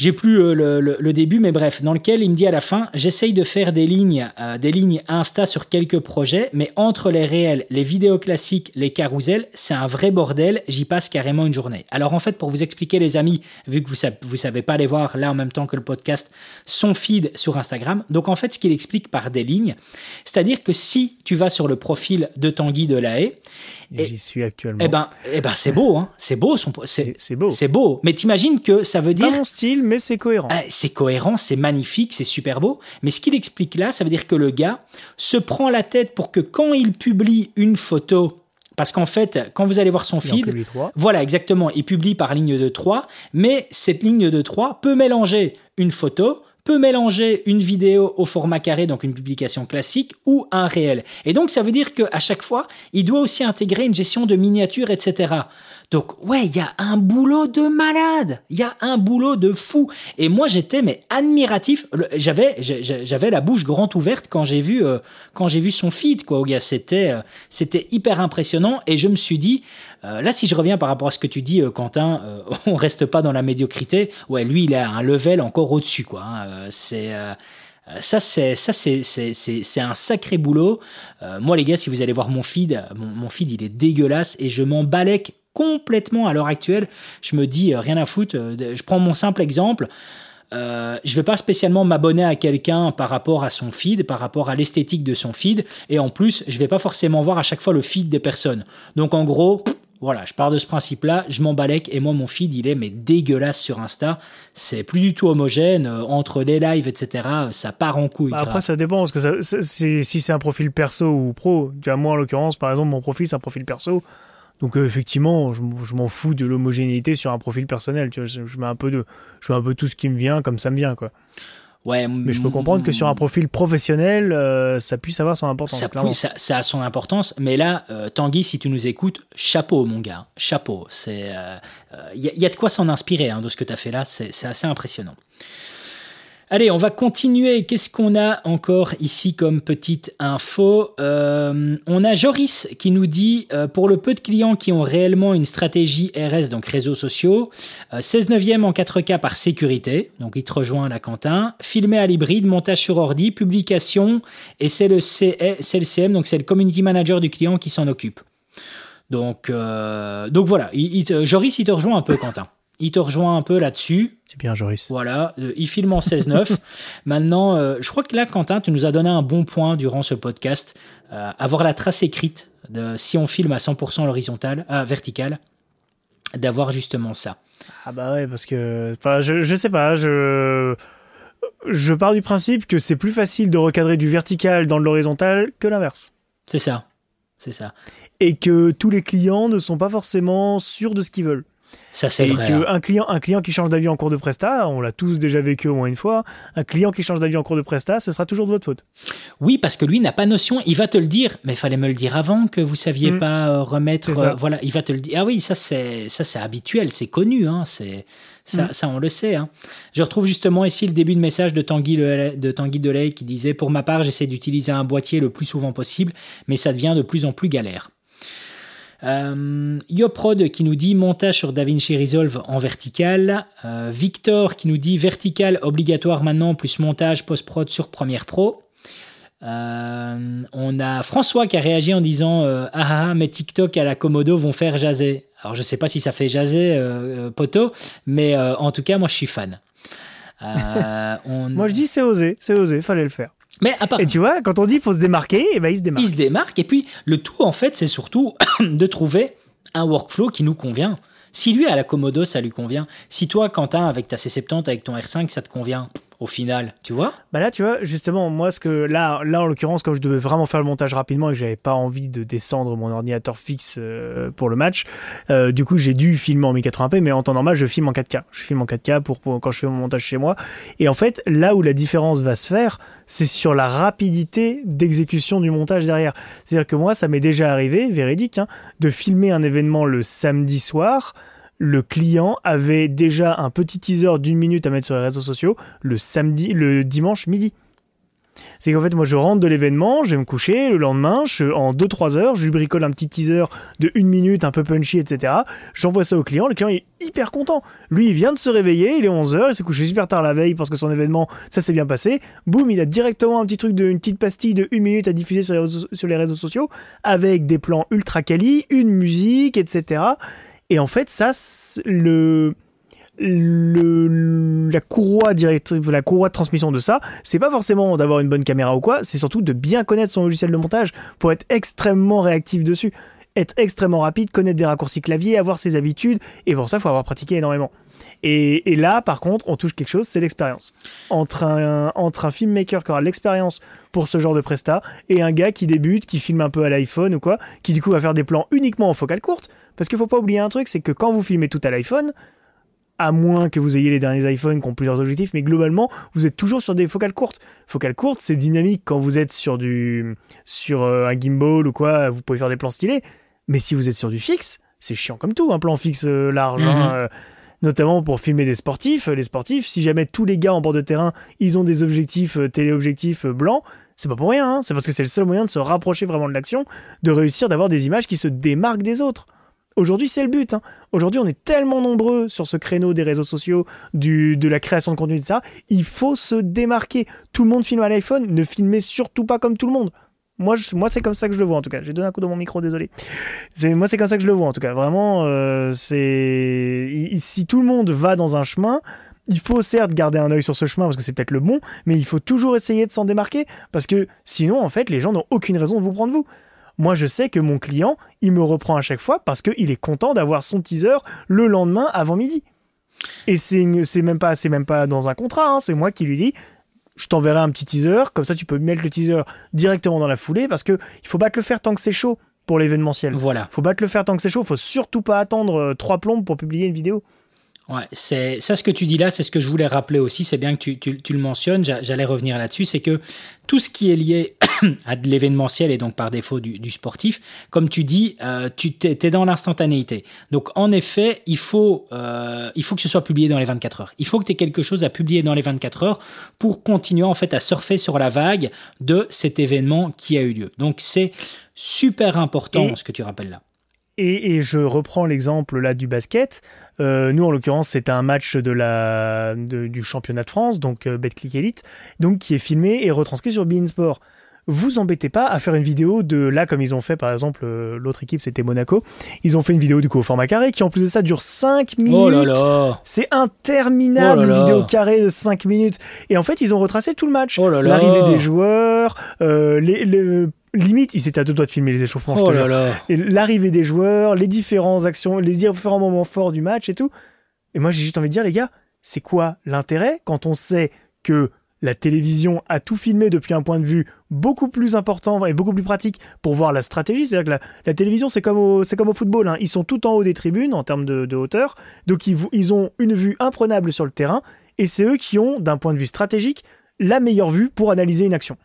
J'ai plus euh, le, début, mais bref, dans lequel il me dit à la fin, j'essaye de faire des lignes, euh, des lignes Insta sur quelques projets, mais entre les réels, les vidéos classiques, les carousels, c'est un vrai bordel. J'y passe carrément une journée. Alors en fait, pour vous expliquer, les amis, vu que vous savez, vous savez pas aller voir là en même temps que le podcast, son feed sur Instagram. Donc en fait, ce qu'il explique par des lignes, c'est-à-dire que si tu vas sur le profil de Tanguy Delahaye, Et- J'y suis actuellement. eh ben, eh ben, c'est beau, hein. C'est beau son, c'est beau. c'est beau. Mais t'imagines que ça veut dire pas mon style, mais c'est cohérent. ah, c'est cohérent, c'est magnifique, c'est super beau. Mais ce qu'il explique là, ça veut dire que le gars se prend la tête pour que quand il publie une photo, parce qu'en fait, quand vous allez voir son feed, voilà, exactement, il publie par ligne de 3, mais cette ligne de 3 peut mélanger une photo, mélanger une vidéo au format carré, donc une publication classique, ou un réel. Et donc, ça veut dire qu'à chaque fois, il doit aussi intégrer une gestion de miniatures, etc. Donc, ouais, il y a un boulot de malade. Il y a un boulot de fou. Et moi, j'étais, mais admiratif. J'avais, j'avais la bouche grande ouverte quand j'ai vu, euh, quand j'ai vu son feed, quoi. C'était, euh, c'était hyper impressionnant. Et je me suis dit, euh, là, si je reviens par rapport à ce que tu dis, euh, Quentin, euh, <laughs> on reste pas dans la médiocrité. Ouais, lui, il a un level encore au-dessus, quoi. hein. Euh, c'est, ça, c'est ça, c'est c'est un sacré boulot. Moi, les gars, si vous allez voir mon feed, mon, mon feed, il est dégueulasse et je m'en balèque complètement à l'heure actuelle. Je me dis rien à foutre. je prends mon simple exemple. Euh, je vais pas spécialement m'abonner à quelqu'un par rapport à son feed, par rapport à l'esthétique de son feed, et en plus, je vais pas forcément voir à chaque fois le feed des personnes. Donc en gros, voilà, je pars de ce principe-là, je m'en balèque, et moi mon feed il est mais dégueulasse sur Insta. C'est plus du tout homogène euh, entre les lives, etc. Ça part en couille. Bah, après, ça dépend, parce que ça- si c'est un profil perso ou pro, tu vois, moi en l'occurrence, par exemple, mon profil c'est un profil perso. Donc euh, effectivement, je, m'en fous de l'homogénéité sur un profil personnel. Tu vois, je, je mets un peu de, je mets un peu tout ce qui me vient comme ça me vient, quoi. Ouais, Mais je peux comprendre que sur un profil professionnel, euh, ça puisse avoir son importance. ça, clairement. oui, ça, ça a son importance, mais là, euh, Tanguy, si tu nous écoutes, chapeau, mon gars, chapeau. C'est, il y, a- y a de quoi s'en inspirer hein, de ce que tu as fait là. C'est assez impressionnant. Allez, on va continuer. Qu'est-ce qu'on a encore ici comme petite info? Euh, On a Joris qui nous dit euh, pour le peu de clients qui ont réellement une stratégie RS, donc réseaux sociaux, euh, 16 neuvième en 4K par sécurité, donc il te rejoint là, Quentin. Filmé à l'hybride, montage sur ordi, publication, et c'est le, le CM, donc c'est le community manager du client qui s'en occupe. Donc, euh, donc voilà, Joris, il te rejoint un peu, Quentin. Il te rejoint un peu là-dessus. C'est bien, Joris. Voilà, euh, il filme en 16-9. <laughs> Maintenant, euh, je crois que là, Quentin, tu nous as donné un bon point durant ce podcast. Euh, avoir la trace écrite, de, si on filme à 100% l'horizontale, ah, verticale, d'avoir justement ça. Ah bah ouais, parce que, enfin, je, je sais pas, je, je pars du principe que c'est plus facile de recadrer du vertical dans l'horizontal que l'inverse. C'est ça. C'est ça. Et que tous les clients ne sont pas forcément sûrs de ce qu'ils veulent. Ça, c'est Et vrai. hein. qu'un client, un client qui change d'avis en cours de presta, on l'a tous déjà vécu au moins une fois, un client qui change d'avis en cours de presta, ce sera toujours de votre faute. Oui, parce que lui n'a pas notion. Il va te le dire, mais il fallait me le dire avant que vous saviez Mm. pas euh, remettre. Euh, voilà, il va te le dire. Ah oui, ça c'est ça c'est habituel, c'est connu. Hein, c'est ça, Mm. ça on le sait. Hein. Je retrouve justement ici le début de message de Tanguy Le- de Tanguy Delay qui disait pour ma part, j'essaie d'utiliser un boîtier le plus souvent possible, mais ça devient de plus en plus galère. Euh, Yoprod qui nous dit montage sur DaVinci Resolve en vertical. Euh, Victor qui nous dit vertical obligatoire maintenant, plus montage post-prod sur Premiere Pro. Euh, on a François qui a réagi en disant ah, ah, ah mais TikTok à la Komodo vont faire jaser. Alors je sais pas si ça fait jaser Poto, mais en tout cas moi je suis fan. <laughs> Moi je dis c'est osé, c'est osé, fallait le faire. Mais Et tu vois, quand on dit faut se démarquer, et eh ben il se démarque. Il se démarque, et puis le tout en fait, c'est surtout <coughs> de trouver un workflow qui nous convient. Si lui à la Komodo ça lui convient, si toi Quentin avec ta C70 avec ton R5 ça te convient, au final, tu vois? Bah là, tu vois, justement, moi, ce que là, là en l'occurrence, quand je devais vraiment faire le montage rapidement et que j'avais pas envie de descendre mon ordinateur fixe euh, pour le match, euh, du coup, j'ai dû filmer en 1080p, mais en temps normal, je filme en 4K. Je filme en 4K pour, quand je fais mon montage chez moi. Et en fait, là où la différence va se faire, c'est sur la rapidité d'exécution du montage derrière. C'est-à-dire que moi, ça m'est déjà arrivé, véridique, hein, de filmer un événement le samedi soir le client avait déjà un petit teaser d'une minute à mettre sur les réseaux sociaux le samedi, le dimanche midi. C'est qu'en fait, moi, je rentre de l'événement, je vais me coucher, le lendemain, en 2-3 heures, je lui bricole un petit teaser de une minute, un peu punchy, etc. J'envoie ça au client, le client est hyper content. Lui, il vient de se réveiller, il est 11h, il s'est couché super tard la veille parce que son événement, ça s'est bien passé. Boum, il a directement un petit truc de, une petite pastille de une minute à diffuser sur les réseaux, sur les réseaux sociaux, avec des plans ultra quali, une musique, etc. Et en fait, ça, le, la courroie directive, la courroie de transmission de ça, c'est pas forcément d'avoir une bonne caméra ou quoi, c'est surtout de bien connaître son logiciel de montage pour être extrêmement réactif dessus, être extrêmement rapide, connaître des raccourcis clavier, avoir ses habitudes, et pour ça, il faut avoir pratiqué énormément. Et, là, par contre, on touche quelque chose, c'est l'expérience. Entre un, entre un filmmaker qui aura l'expérience pour ce genre de presta et un gars qui débute, qui filme un peu à l'iPhone ou quoi, qui du coup va faire des plans uniquement en focale courte. Parce qu'il faut pas oublier un truc, c'est que quand vous filmez tout à l'iPhone, à moins que vous ayez les derniers iPhones qui ont plusieurs objectifs, mais globalement, vous êtes toujours sur des focales courtes. Focales courtes, c'est dynamique quand vous êtes sur du sur euh, un gimbal ou quoi, vous pouvez faire des plans stylés. Mais si vous êtes sur du fixe, c'est chiant comme tout, un plan fixe euh, large. Hein, mhm. euh, notamment pour filmer des sportifs. Les sportifs, si jamais tous les gars en bord de terrain, ils ont des objectifs téléobjectifs blancs, c'est pas pour rien, hein. c'est parce que c'est le seul moyen de se rapprocher vraiment de l'action, de réussir d'avoir des images qui se démarquent des autres. Aujourd'hui, c'est le but. Hein. Aujourd'hui, on est tellement nombreux sur ce créneau des réseaux sociaux, de la création de contenu, ça. Il faut se démarquer. Tout le monde filme à l'iPhone. Ne filmez surtout pas comme tout le monde. Moi, moi c'est comme ça que je le vois en tout cas. J'ai donné un coup dans mon micro, désolé. Moi, c'est comme ça que je le vois en tout cas. Vraiment, euh, c'est si tout le monde va dans un chemin, il faut certes garder un œil sur ce chemin parce que c'est peut-être le bon, mais il faut toujours essayer de s'en démarquer parce que sinon, en fait, les gens n'ont aucune raison de vous prendre vous. Moi, je sais que mon client, il me reprend à chaque fois parce qu'il est content d'avoir son teaser le lendemain avant midi. Et c'est même pas, c'est même pas dans un contrat. Hein. c'est moi qui lui dis, je t'enverrai un petit teaser, comme ça tu peux mettre le teaser directement dans la foulée, parce que il faut battre le faire tant que c'est chaud pour l'événementiel. Voilà. Faut battre le faire tant que c'est chaud, faut surtout pas attendre euh, trois plombes pour publier une vidéo. Ouais, c'est ça ce que tu dis là, c'est ce que je voulais rappeler aussi. C'est bien que tu, tu, le mentionnes. J'allais revenir là-dessus. C'est que tout ce qui est lié <coughs> à de l'événementiel et donc par défaut du, sportif, comme tu dis, euh, tu es, dans l'instantanéité. Donc en effet, il faut euh, il faut que ce soit publié dans les 24 heures. Il faut que tu aies quelque chose à publier dans les 24 heures pour continuer en fait à surfer sur la vague de cet événement qui a eu lieu. Donc c'est super important ce que tu rappelles là. Et, je reprends l'exemple là du basket. Euh, nous, en l'occurrence, c'est un match de la, du championnat de France, donc euh, Betclic Elite, donc qui est filmé et retranscrit sur Bein Sport. Vous embêtez pas à faire une vidéo de là, comme ils ont fait par exemple, euh, l'autre équipe c'était Monaco. Ils ont fait une vidéo du coup au format carré qui en plus de ça dure 5 minutes. Oh là là C'est interminable, oh une vidéo carrée de 5 minutes. Et en fait, ils ont retracé tout le match. Oh L'arrivée des joueurs, les, les limite, il s'était à deux doigts de filmer les échauffements. Oh l'arrivée des joueurs, les différentes actions, les différents moments forts du match et tout. Et moi, j'ai juste envie de dire, les gars, c'est quoi l'intérêt quand on sait que la télévision a tout filmé depuis un point de vue beaucoup plus important et beaucoup plus pratique pour voir la stratégie? C'est-à-dire que la, télévision, c'est comme au, c'est comme au football. Hein. Ils sont tout en haut des tribunes en termes de, hauteur. Donc, ils, ils ont une vue imprenable sur le terrain. Et c'est eux qui ont, d'un point de vue stratégique, la meilleure vue pour analyser une action.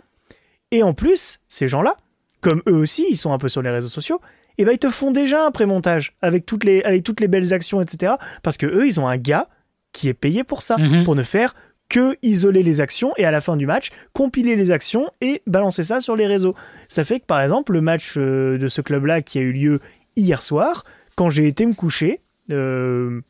Et en plus, ces gens-là, comme eux aussi, ils sont un peu sur les réseaux sociaux, et eh ben ils te font déjà un pré-montage avec toutes les avec toutes les belles actions, etc. Parce que eux, ils ont un gars qui est payé pour ça, mhm. pour ne faire que isoler les actions et à la fin du match, compiler les actions et balancer ça sur les réseaux. Ça fait que par exemple, le match euh, de ce club-là qui a eu lieu hier soir, quand j'ai été me coucher, euh,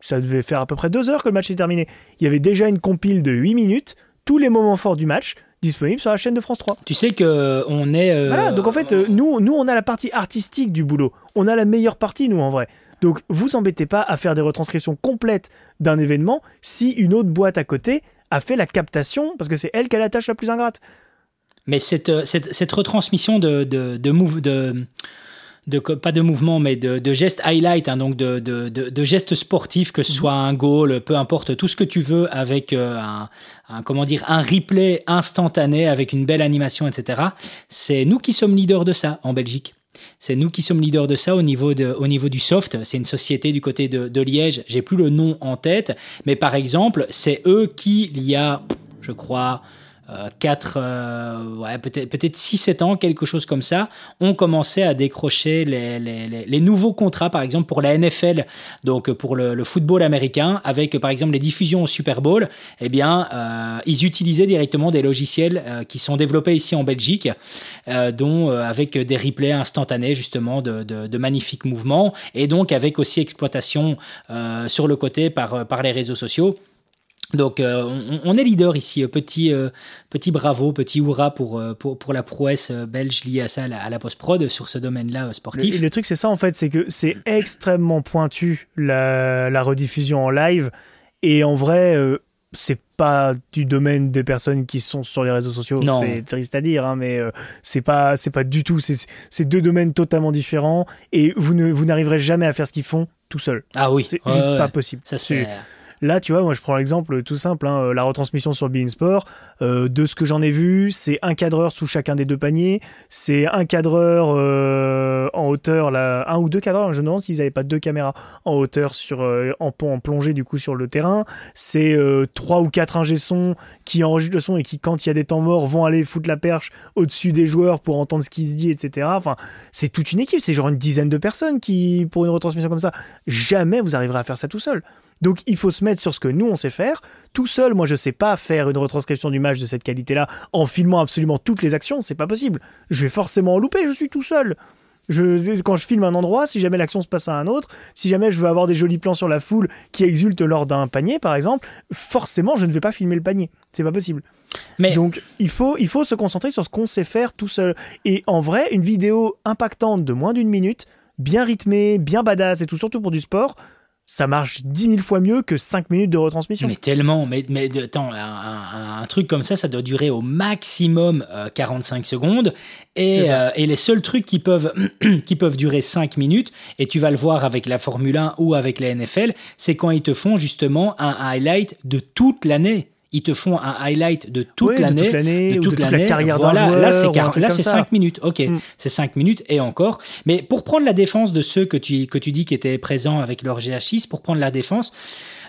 ça devait faire à peu près deux heures que le match est terminé. Il y avait déjà une compile de 8 minutes, tous les moments forts du match disponibles sur la chaîne de France 3. Tu sais que on est. euh, Voilà, donc en fait, euh, nous, nous, on a la partie artistique du boulot. On a la meilleure partie, nous, en vrai. Donc, vous embêtez pas à faire des retranscriptions complètes d'un événement si une autre boîte à côté a fait la captation, parce que c'est elle qui a la tâche la plus ingrate. Mais cette, euh, cette, cette retransmission de, de, de, move, de, de, pas de mouvement, mais de, de gestes highlight, hein, donc de, de, de, de gestes sportifs, que ce soit un goal, peu importe, tout ce que tu veux, avec euh, un, un, comment dire, un replay instantané, avec une belle animation, etc. C'est nous qui sommes leaders de ça en Belgique. C'est nous qui sommes leaders de ça au niveau, de, au niveau du soft. C'est une société du côté de, de Liège. J'ai plus le nom en tête, mais par exemple, c'est eux qui, il y a, je crois, 4, euh, ouais, peut-être peut 6-7 ans, quelque chose comme ça, ont commencé à décrocher les, nouveaux contrats, par exemple pour la NFL, donc pour le, football américain, avec par exemple les diffusions au Super Bowl, eh bien, euh, ils utilisaient directement des logiciels euh, qui sont développés ici en Belgique, euh, dont avec des replays instantanés justement de, magnifiques mouvements, et donc avec aussi exploitation sur le côté par les réseaux sociaux. Donc euh, on, on, est leader ici, petit, euh, petit bravo, petit hurrah pour, euh, pour, pour la prouesse belge liée à ça, à la, la post-prod sur ce domaine-là sportif. Le, le, truc c'est ça en fait, c'est que c'est extrêmement pointu la, la, rediffusion en live. Et en vrai c'est pas du domaine des personnes qui sont sur les réseaux sociaux, c'est triste à dire, hein, mais c'est pas c'est pas du tout, c'est deux domaines totalement différents. Et vous ne vous n'arriverez jamais à faire ce qu'ils font tout seul. Ah oui, c'est ouais, ouais, pas possible. Ça c'est Là, tu vois, moi je prends l'exemple tout simple, hein, la retransmission sur Bein Sport. Euh, de ce que j'en ai vu, c'est un cadreur sous chacun des deux paniers, c'est un cadreur euh, en hauteur, là, un ou deux cadreurs. Je me demande s'ils n'avaient pas deux caméras en hauteur sur euh, en, en, plongée du coup sur le terrain. C'est euh, trois ou quatre ingé son qui enregistrent le son et qui, quand il y a des temps morts, vont aller foutre la perche au-dessus des joueurs pour entendre ce qui se dit, etc. Enfin, c'est toute une équipe. C'est genre une dizaine de personnes qui pour une retransmission comme ça. Jamais vous arriverez à faire ça tout seul. Donc il faut se mettre sur ce que nous on sait faire. Tout seul, moi je sais pas faire une retranscription du match de cette qualité-là en filmant absolument toutes les actions, c'est pas possible. Je vais forcément en louper, je suis tout seul. Je, quand je filme un endroit, si jamais l'action se passe à un autre, si jamais je veux avoir des jolis plans sur la foule qui exulte lors d'un panier, par exemple, forcément, je ne vais pas filmer le panier. C'est pas possible. Mais... Donc, il faut, il faut se concentrer sur ce qu'on sait faire tout seul. Et en vrai, une vidéo impactante de moins d'une minute, bien rythmée, bien badass et tout, surtout pour du sport, ça marche 10 000 fois mieux que 5 minutes de retransmission. Mais tellement, mais, mais attends, un, un, un, truc comme ça, ça doit durer au maximum euh, 45 secondes. Et, euh, et, les seuls trucs qui peuvent, <clears throat> qui peuvent durer 5 minutes, et tu vas le voir avec la Formule 1 ou avec la NFL, c'est quand ils te font justement un highlight de toute l'année ils te font un highlight de toute l'année, de toute, toute la carrière voilà, d'un joueur. Là, c'est car... là, c'est ça. 5 minutes. Ok, mm. c'est 5 minutes et encore. Mais pour prendre la défense de ceux que tu, que tu dis qui étaient présents avec leur GH6, pour prendre la défense,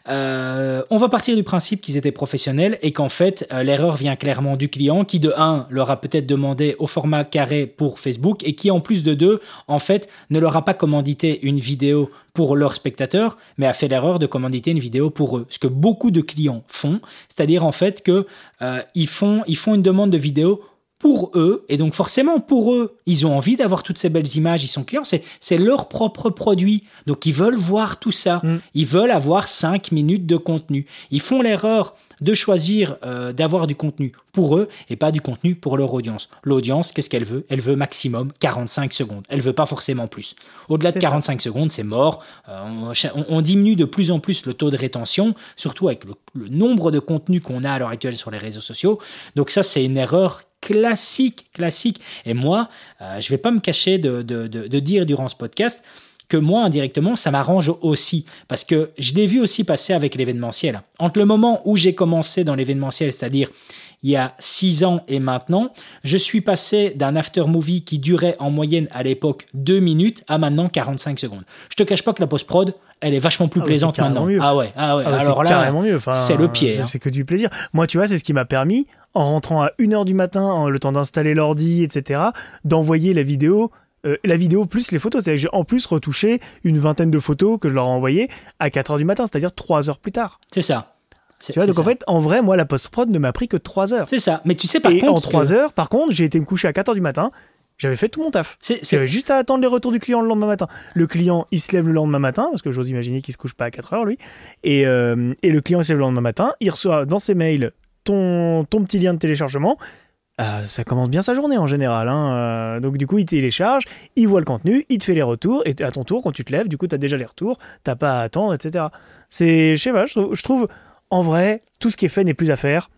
euh, on va partir du principe qu'ils étaient professionnels et qu'en fait, euh, l'erreur vient clairement du client qui, de 1, leur a peut-être demandé au format carré pour Facebook et qui, en plus de 2, en fait, ne leur a pas commandité une vidéo pour leurs spectateurs, mais a fait l'erreur de commanditer une vidéo pour eux. Ce que beaucoup de clients font, c'est-à-dire en fait que euh, ils font ils font une demande de vidéo pour eux, et donc forcément pour eux, ils ont envie d'avoir toutes ces belles images, ils sont clients, c'est, leur propre produit, donc ils veulent voir tout ça, mm. ils veulent avoir 5 minutes de contenu. Ils font l'erreur de choisir euh, d'avoir du contenu pour eux et pas du contenu pour leur audience. L'audience, qu'est-ce qu'elle veut? Elle veut maximum 45 secondes. Elle veut pas forcément plus. Au-delà de 45 ça. secondes, c'est mort. Euh, on, on, diminue de plus en plus le taux de rétention, surtout avec le, le nombre de contenus qu'on a à l'heure actuelle sur les réseaux sociaux. Donc ça, c'est une erreur classique, classique. Et moi, euh, je vais pas me cacher de, de, de, de dire durant ce podcast que moi, indirectement, ça m'arrange aussi. Parce que je l'ai vu aussi passer avec l'événementiel. Entre le moment où j'ai commencé dans l'événementiel, c'est-à-dire il y a six ans et maintenant, je suis passé d'un after movie qui durait en moyenne à l'époque deux minutes à maintenant 45 secondes. Je te cache pas que la post-prod, elle est vachement plus ah plaisante maintenant. Mieux. Ah ouais, ah ouais. Ah Alors là, carrément mieux. Enfin, c'est le pied. C'est, hein. c'est que du plaisir. Moi, tu vois, c'est ce qui m'a permis, en rentrant à 1h du matin, en le temps d'installer l'ordi, etc., d'envoyer la vidéo euh, la vidéo plus les photos. C'est-à-dire que j'ai en plus retouché une vingtaine de photos que je leur ai envoyées à 4h du matin, c'est-à-dire 3 heures plus tard. C'est ça. Tu vois, donc ça. en fait, en vrai, moi, la post-prod ne m'a pris que 3 heures. C'est ça. Mais tu sais, par Et contre. en 3 que... heures, par contre, j'ai été me coucher à 4h du matin. j'avais fait tout mon taf. C'est juste à attendre les retours du client le lendemain matin. Le client, il se lève le lendemain matin, parce que j'ose imaginer qu'il se couche pas à 4 heures, lui. Et, euh, et le client, il se lève le lendemain matin, il reçoit dans ses mails ton, ton petit lien de téléchargement. Euh, ça commence bien sa journée en général. Hein. Euh, donc du coup, il télécharge, il voit le contenu, il te fait les retours, et à ton tour, quand tu te lèves, du coup, tu as déjà les retours, t'as pas à attendre, etc. C'est, je sais pas, je trouve, en vrai, tout ce qui est fait n'est plus à faire.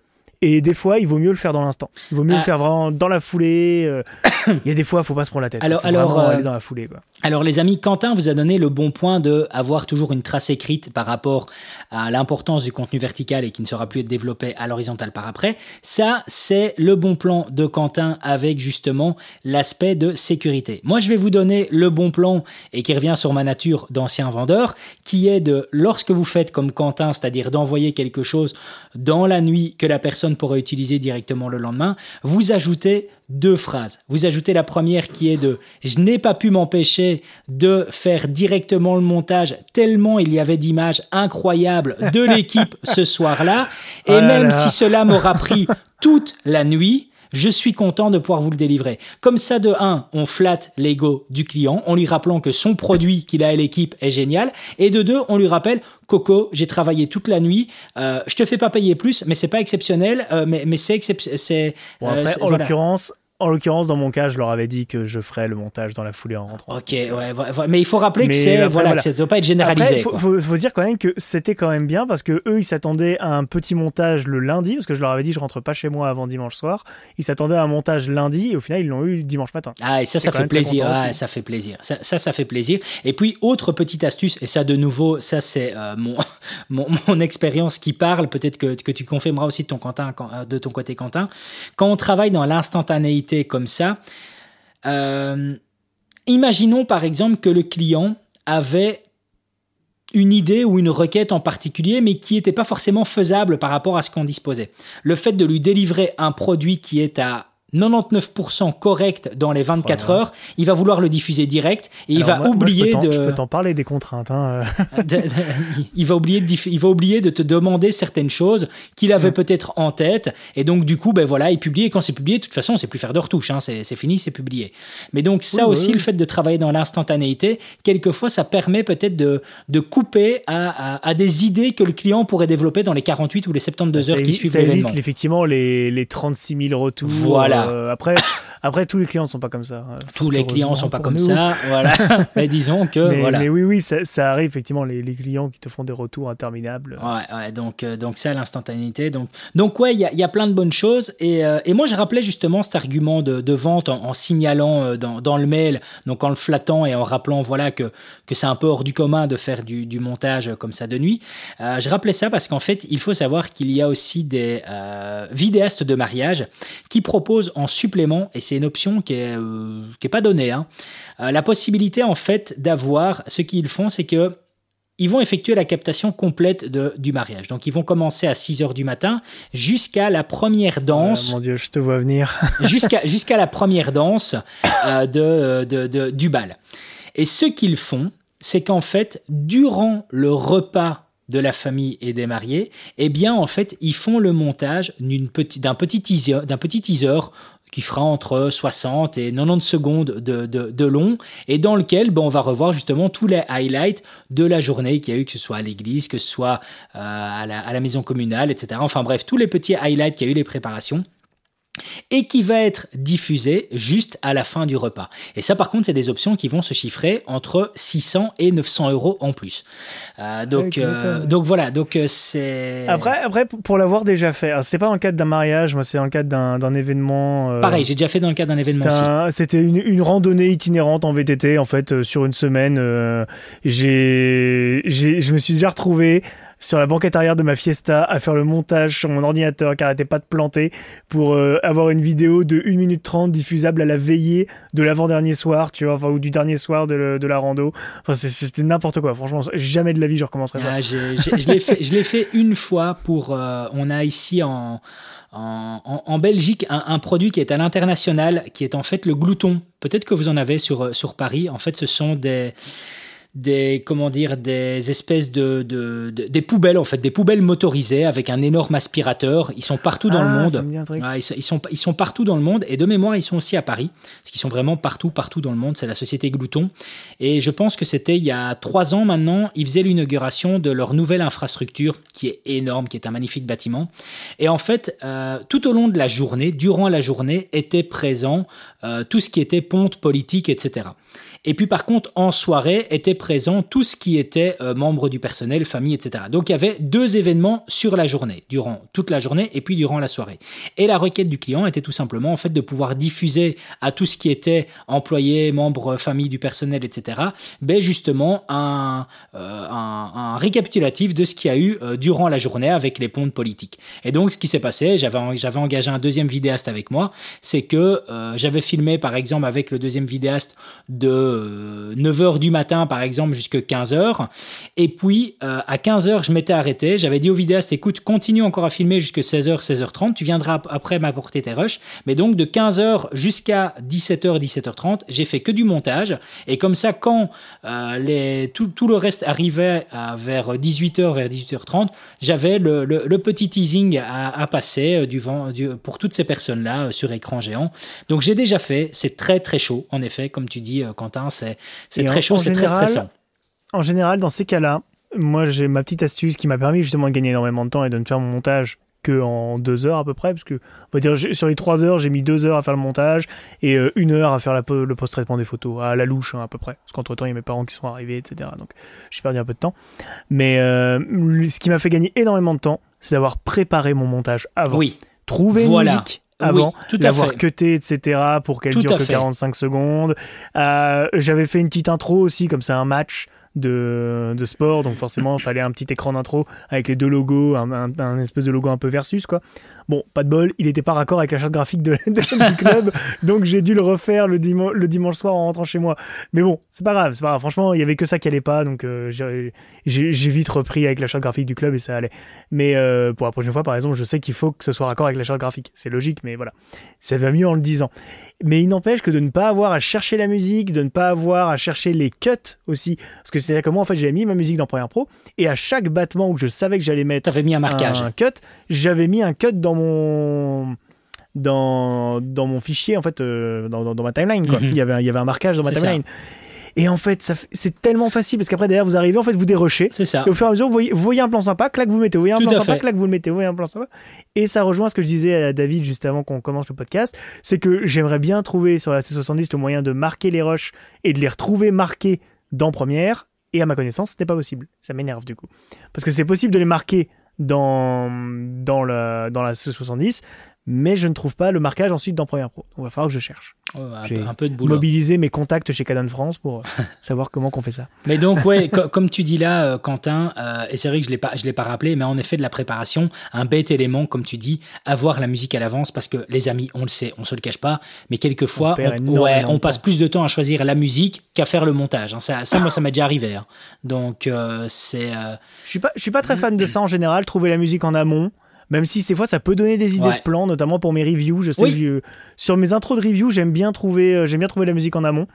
Et des fois, il vaut mieux le faire dans l'instant. Il vaut mieux le ah. faire vraiment dans la foulée. Euh. <coughs> il y a des fois, il faut pas se prendre la tête. Alors, faut alors aller dans la foulée. Quoi. Alors, les amis, Quentin vous a donné le bon point de avoir toujours une trace écrite par rapport à l'importance du contenu vertical et qui ne sera plus développé à l'horizontale par après. Ça, c'est le bon plan de Quentin avec justement l'aspect de sécurité. Moi, je vais vous donner le bon plan et qui revient sur ma nature d'ancien vendeur, qui est de lorsque vous faites comme Quentin, c'est-à-dire d'envoyer quelque chose dans la nuit que la personne pourra utiliser directement le lendemain, vous ajoutez deux phrases. Vous ajoutez la première qui est de je n'ai pas pu m'empêcher de faire directement le montage tellement il y avait d'images incroyables de l'équipe ce soir-là. Et <laughs> oh même si cela m'aura pris toute la nuit, je suis content de pouvoir vous le délivrer. Comme ça, de 1, on flatte l'ego du client en lui rappelant que son produit qu'il a à l'équipe est génial. Et de 2, on lui rappelle, Coco, j'ai travaillé toute la nuit, euh, je te fais pas payer plus, mais c'est pas exceptionnel, euh, mais, mais c'est exceptionnel. Bon, euh, en l'occurrence, en l'occurrence, dans mon cas, je leur avais dit que je ferais le montage dans la foulée en rentrant. Ok, ouais, mais il faut rappeler que c'est voilà, ça ne doit pas être généralisé. Il faut, dire quand même que c'était quand même bien parce que eux, ils s'attendaient à un petit montage le lundi parce que je leur avais dit je rentre pas chez moi avant dimanche soir. Ils s'attendaient à un montage lundi et au final ils l'ont eu dimanche matin. Ah et ça, ça fait plaisir. Ah, ça fait plaisir. Ça, ça, fait plaisir. Et puis autre petite astuce et ça de nouveau, ça c'est euh, mon, <laughs> mon, mon expérience qui parle. Peut-être que, que tu confirmeras aussi de ton, Quentin, euh, de ton côté Quentin. Quand on travaille dans l'instantanéité comme ça. Euh, imaginons par exemple que le client avait une idée ou une requête en particulier, mais qui n'était pas forcément faisable par rapport à ce qu'on disposait. Le fait de lui délivrer un produit qui est à 99% correct dans les 24 heures, il va vouloir le diffuser direct et il va oublier de. Je peux t'en parler des contraintes. Hein. <laughs> il va oublier de il va oublier de te demander certaines choses qu'il avait mm. peut-être en tête et donc du coup ben voilà il publie et quand c'est publié de toute façon c'est plus faire de retouches hein, c'est fini c'est publié. Mais donc ça aussi le fait de travailler dans l'instantanéité quelquefois ça permet peut-être de, de couper à, à, des idées que le client pourrait développer dans les 48 ou les 72 heures qui suivent l'événement. Ça évite effectivement les, les 36 000 retours. Voilà. Euh, après, après, tous les clients ne sont pas comme ça. Hein, tous les clients ne sont pas comme ça, voilà. <laughs> mais disons que mais, voilà. Mais oui, oui, ça, arrive effectivement les, clients qui te font des retours interminables. Ouais, ouais donc euh, donc ça l'instantanéité. Donc donc ouais, il y a, y a, plein de bonnes choses et, euh, et, moi je rappelais justement cet argument de, de vente en, signalant dans, dans, le mail, donc en le flattant et en rappelant voilà que que c'est un peu hors du commun de faire du, du montage comme ça de nuit. je rappelais ça parce qu'en fait il faut savoir qu'il y a aussi des vidéastes de mariage qui proposent en supplément, et c'est une option qui est, euh, qui est pas donnée, hein, euh, la possibilité en fait d'avoir, ce qu'ils font, c'est que ils vont effectuer la captation complète de, du mariage. Donc ils vont commencer à 6 heures du matin jusqu'à la première danse. mon Dieu, je te vois venir. <laughs> jusqu'à jusqu'à la première danse euh, de, de, de, du bal. Et ce qu'ils font, c'est qu'en fait, durant le repas de la famille et des mariés, eh bien en fait ils font le montage d'un petit, petit teaser, d'un petit teaser qui fera entre 60 et 90 secondes de, de, long et dans lequel ben, on va revoir justement tous les highlights de la journée qu'il y a eu, que ce soit à l'église, que ce soit euh, à, la, à la maison communale, etc. Enfin bref, tous les petits highlights qu'il y a eu, les préparations et qui va être diffusé juste à la fin du repas. Et ça, par contre, c'est des options qui vont se chiffrer entre 600 et 900 euros en plus. Euh, donc, euh, donc voilà, donc euh, c'est. Après, après, pour l'avoir déjà fait, c'est pas dans le cadre d'un mariage, moi, c'est dans le cadre d'un événement. Pareil, j'ai déjà fait dans le cadre d'un événement. C'était une, une, randonnée itinérante en VTT, en fait, sur une semaine. j'ai, je me suis déjà retrouvé sur la banquette arrière de ma Fiesta à faire le montage sur mon ordinateur qui arrêtait pas de planter pour euh, avoir une vidéo de 1 minute 30 diffusable à la veillée de l'avant-dernier soir, tu vois, ou du dernier soir de, la rando. Enfin, c'était n'importe quoi. Franchement, jamais de la vie je recommencerai ça. Ah, je l'ai fait, une fois pour. Euh, on a ici en. En, Belgique un, un, produit qui est à l'international, qui est en fait le glouton. Peut-être que vous en avez sur, sur Paris. En fait, ce sont des, des comment dire des espèces de, de, des poubelles en fait des poubelles motorisées avec un énorme aspirateur. Ils sont partout dans le Ah, monde. ça me dit un truc. Ouais, ils, sont- ils sont ils sont partout dans le monde. Et de mémoire ils sont aussi à Paris parce qu'ils sont vraiment partout partout dans le monde. C'est la société Glouton. Et je pense que c'était il y a trois ans maintenant ils faisaient l'inauguration de leur nouvelle infrastructure qui est énorme qui est un magnifique bâtiment. Et en fait euh, tout au long de la journée durant la journée était présent euh, tout ce qui était ponte politique etc et puis par contre, en soirée, était présent tout ce qui était euh, membre du personnel, famille, etc. Donc il y avait deux événements sur la journée, durant toute la journée et puis durant la soirée. Et la requête du client était tout simplement en fait de pouvoir diffuser à tout ce qui était employé, membre, famille du personnel, etc. Ben justement un, euh, un, un récapitulatif de ce qu'il y a eu euh, durant la journée avec les pontes politiques. Et donc ce qui s'est passé, j'avais j'avais engagé un deuxième vidéaste avec moi, c'est que euh, j'avais filmé par exemple avec le deuxième vidéaste de 9h du matin par exemple jusqu'à 15h et puis euh, à 15h je m'étais arrêté. J'avais dit au vidéaste écoute continue encore à filmer jusqu'à 16h 16h30 tu viendras ap- après m'apporter tes rushs. Mais donc de 15h jusqu'à 17h 17h30 j'ai fait que du montage. Et comme ça quand euh, les, tout, le reste arrivait vers 18h vers 18h30 j'avais le, petit teasing à, passer euh, du vent, pour toutes ces personnes là sur écran géant. Donc j'ai déjà fait. C'est très très chaud en effet comme tu dis euh, Quentin c'est c'est en- très chaud c'est très stressant. En général, dans ces cas-là, moi j'ai ma petite astuce qui m'a permis justement de gagner énormément de temps et de ne faire mon montage que en deux heures à peu près, parce que on va dire j'ai- sur les trois heures, j'ai mis deux heures à faire le montage et euh, une heure à faire la le post-traitement des photos, à la louche hein, à peu près, parce qu'entre temps il y a mes parents qui sont arrivés, etc. Donc j'ai perdu un peu de temps. Mais euh, ce qui m'a fait gagner énormément de temps, c'est d'avoir préparé mon montage avant, oui. Trouver une musique avant, oui, l'avoir cuté, etc., pour qu'elle dure que fait. 45 secondes. Euh, J'avais fait une petite intro aussi, comme ça, un match de, de sport, donc forcément, il fallait un petit écran d'intro avec les deux logos, un, un- un espèce de logo un peu versus, quoi. Bon, pas de bol, il n'était pas raccord avec la charte graphique de, <laughs> de- du club, donc j'ai dû le refaire le, diman- le dimanche soir en rentrant chez moi. Mais bon, c'est pas grave, pas grave. Franchement, il y avait que ça qui allait pas, donc euh, j'ai vite repris avec la charte graphique du club et ça allait. Mais euh, pour la prochaine fois, par exemple, je sais qu'il faut que ce soit raccord avec la charte graphique. C'est logique, mais voilà. Ça va mieux en le disant. Mais il n'empêche que de ne pas avoir à chercher la musique, de ne pas avoir à chercher les cuts aussi. Parce que c'est-à-dire que moi, en fait, j'avais mis ma musique dans Premiere Pro et à chaque battement où je savais que j'allais mettre mis un marquage un cut, j'avais mis un cut dans mon dans, dans mon fichier en fait euh, dans, dans- dans ma timeline quoi. Mhm. il y avait un- il y avait un marquage dans ma ça. timeline. Et en fait, c'est tellement facile parce qu'après derrière vous arrivez en fait vous dérochez c'est ça et au fur et à mesure, vous voyez, vous voyez un plan sympa, clac, vous mettez, vous voyez un Tout plan sympa, fait. clac, vous le mettez, vous voyez un plan sympa. Et ça rejoint ce que je disais à David juste avant qu'on commence le podcast, c'est que j'aimerais bien trouver sur la C70 le moyen de marquer les rushs et de les retrouver marqués dans Première. Et à ma connaissance, ce n'est pas possible. Ça m'énerve du coup. Parce que c'est possible de les marquer dans, dans, la, dans la C70, mais je ne trouve pas le marquage ensuite dans Premiere Pro. Il va falloir que je cherche. Ouais, un, J'ai peu, un peu de boulot Mobiliser mes contacts chez Canon France pour euh, <laughs> savoir comment qu'on fait ça. Mais donc, ouais, <laughs> co- comme tu dis là, euh, Quentin, euh, et c'est vrai que je l'ai pas, je l'ai pas rappelé, mais en effet, de la préparation, un bête élément, comme tu dis, avoir la musique à l'avance, parce que les amis, on le sait, on se le cache pas, mais quelquefois, On on, ouais, on passe plus de temps à choisir la musique qu'à faire le montage. hein. Ça, ça, moi, ça m'est déjà arrivé. hein. Donc, euh, c'est. euh, Je suis pas, je suis pas très fan de ça en général, trouver la musique en amont. Même si ces fois ça peut donner des idées Ouais. de plans, notamment pour mes reviews. Je sais Oui. que sur mes intros de review, j'aime bien trouver, euh, j'aime bien trouver la musique en amont.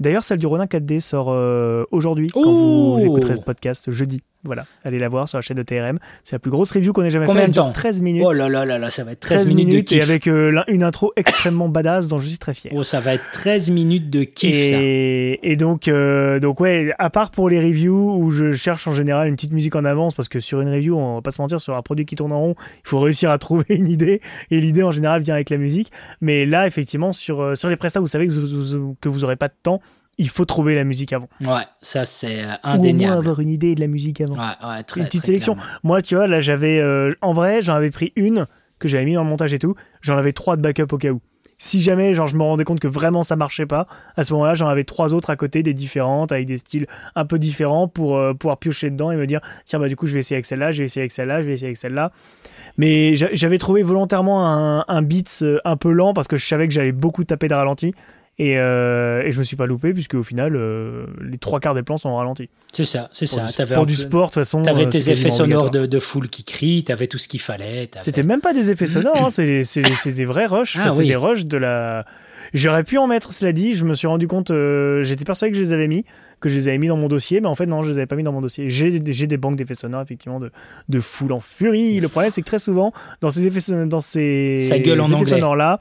D'ailleurs, celle du Ronin 4D sort euh, aujourd'hui quand vous écouterez ce podcast jeudi. Voilà, allez la voir sur la chaîne de TRM. C'est la plus grosse review qu'on ait jamais Combien fait. Elle de dure temps 13 minutes. Oh là là là là, ça va être 13, 13 minutes, minutes de et avec euh, une intro <coughs> extrêmement badass dont je suis très fier. Oh, ça va être 13 minutes de kiff, ça. Et, donc, euh, donc ouais, à part pour les reviews où je cherche en général une petite musique en avance parce que sur une review, on va pas se mentir, sur un produit qui tourne en rond, il faut réussir à <laughs> trouver une idée et l'idée en général vient avec la musique. Mais là, effectivement, sur, sur les prestats, vous savez que vous, vous- que vous aurez pas de temps, il faut trouver la musique avant. Ouais, ça, c'est euh, Ou au moins indéniable. avoir une idée de la musique avant. Ouais, ouais, très, une petite très sélection. clairement. Moi, tu vois, là, j'avais, euh, en vrai, j'en avais pris une que j'avais mis dans le montage et tout. J'en avais trois de backup au cas où. Si jamais, genre, je me rendais compte que vraiment ça marchait pas, à ce moment-là, j'en avais trois autres à côté, des différentes, avec des styles un peu différents pour euh, pouvoir piocher dedans et me dire, tiens, bah, du coup, je vais essayer avec celle-là, je vais essayer avec celle-là, je vais essayer avec celle-là. Mais j'a- j'avais trouvé volontairement un, un beat un peu lent parce que je savais que j'allais beaucoup taper de ralenti. Et, euh, et je me suis pas loupé puisque au final euh, les trois quarts des plans sont en ralenti. C'est ça, c'est ça. du, pour du sport de toute façon. T'avais euh, tes effets sonores de, de foule qui crient, t'avais tout ce qu'il fallait. C'était même pas des effets sonores, hein, <coughs> c'est des vrais rushs. Ah Enfin, c'est oui. des rushs de la. J'aurais pu en mettre, cela dit, je me suis rendu compte, euh, j'étais persuadé que je les avais mis, que je les avais mis dans mon dossier, mais en fait, non, je les avais pas mis dans mon dossier. J'ai des banques d'effets sonores, effectivement, de, de foule en furie. Le problème, c'est que très souvent, dans ces effets, dans ces, effets sonores-là,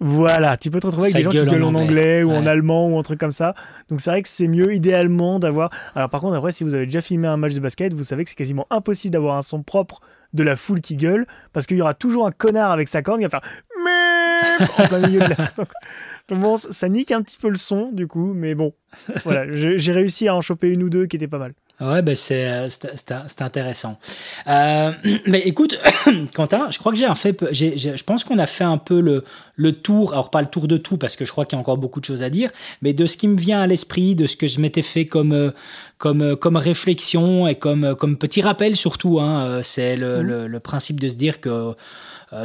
voilà, tu peux te retrouver avec des gens qui gueulent en anglais, ou en allemand ou un truc comme ça. Donc c'est vrai que c'est mieux idéalement d'avoir. Alors par contre, après, si vous avez déjà filmé un match de basket, vous savez que c'est quasiment impossible d'avoir un son propre de la foule qui gueule, parce qu'il y aura toujours un connard avec sa corne qui va faire en plein milieu de l'air. Donc, bon, ça nique un petit peu le son du coup, mais bon, voilà, j'ai réussi à en choper une ou deux qui étaient pas mal. Ouais, ben c'est, euh, intéressant. Euh, <clears throat> mais écoute, <clears throat> Quentin, je crois que j'ai un fait. Je pense qu'on a fait un peu le, le tour. Alors, pas le tour de tout, parce que je crois qu'il y a encore beaucoup de choses à dire, mais de ce qui me vient à l'esprit, de ce que je m'étais fait comme, euh, comme, comme réflexion et comme, comme petit rappel surtout. Hein, c'est le, mmh. le, le, principe de se dire que.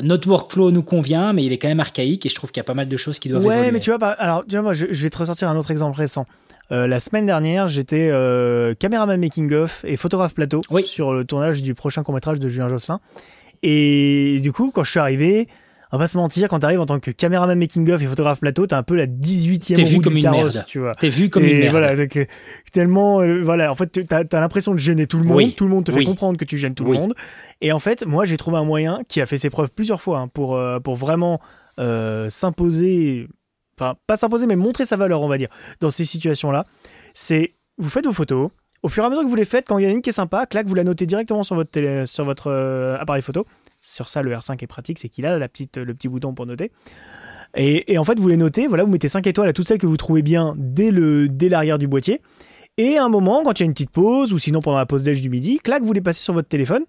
notre workflow nous convient, mais il est quand même archaïque et je trouve qu'il y a pas mal de choses qui doivent Ouais, mais tu vois, alors, tu vois, moi, je, je, vais te ressortir un autre exemple récent. Euh, la semaine dernière, j'étais euh, caméraman making-of et photographe plateau sur le tournage du prochain court-métrage de Julien Josselin. Et du coup, quand je suis arrivé, on va se mentir, quand tu arrives en tant que caméraman making-of et photographe plateau, t'as un peu la 18e roue du carrosse, tu vois. T'es vu comme une merde. Voilà, que, tellement, euh, voilà, en fait, t'as as, l'impression de gêner tout le monde. Tout le monde te fait comprendre que tu gênes tout le monde. Et en fait, moi, j'ai trouvé un moyen qui a fait ses preuves plusieurs fois hein, pour, pour vraiment s'imposer enfin pas s'imposer, mais montrer sa valeur, on va dire, dans ces situations-là, c'est vous faites vos photos. Au fur et à mesure que vous les faites, quand il y en a une qui est sympa, clac, vous la notez directement sur votre, sur votre euh, appareil photo. Sur ça, le R5 est pratique, c'est qu'il a la petite, le petit bouton pour noter. Et, en fait, vous les notez, voilà, vous mettez 5 étoiles à toutes celles que vous trouvez bien dès, le, dès l'arrière du boîtier. Et à un moment, quand il y a une petite pause, ou sinon pendant la pause déj du midi, clac, vous les passez sur votre téléphone.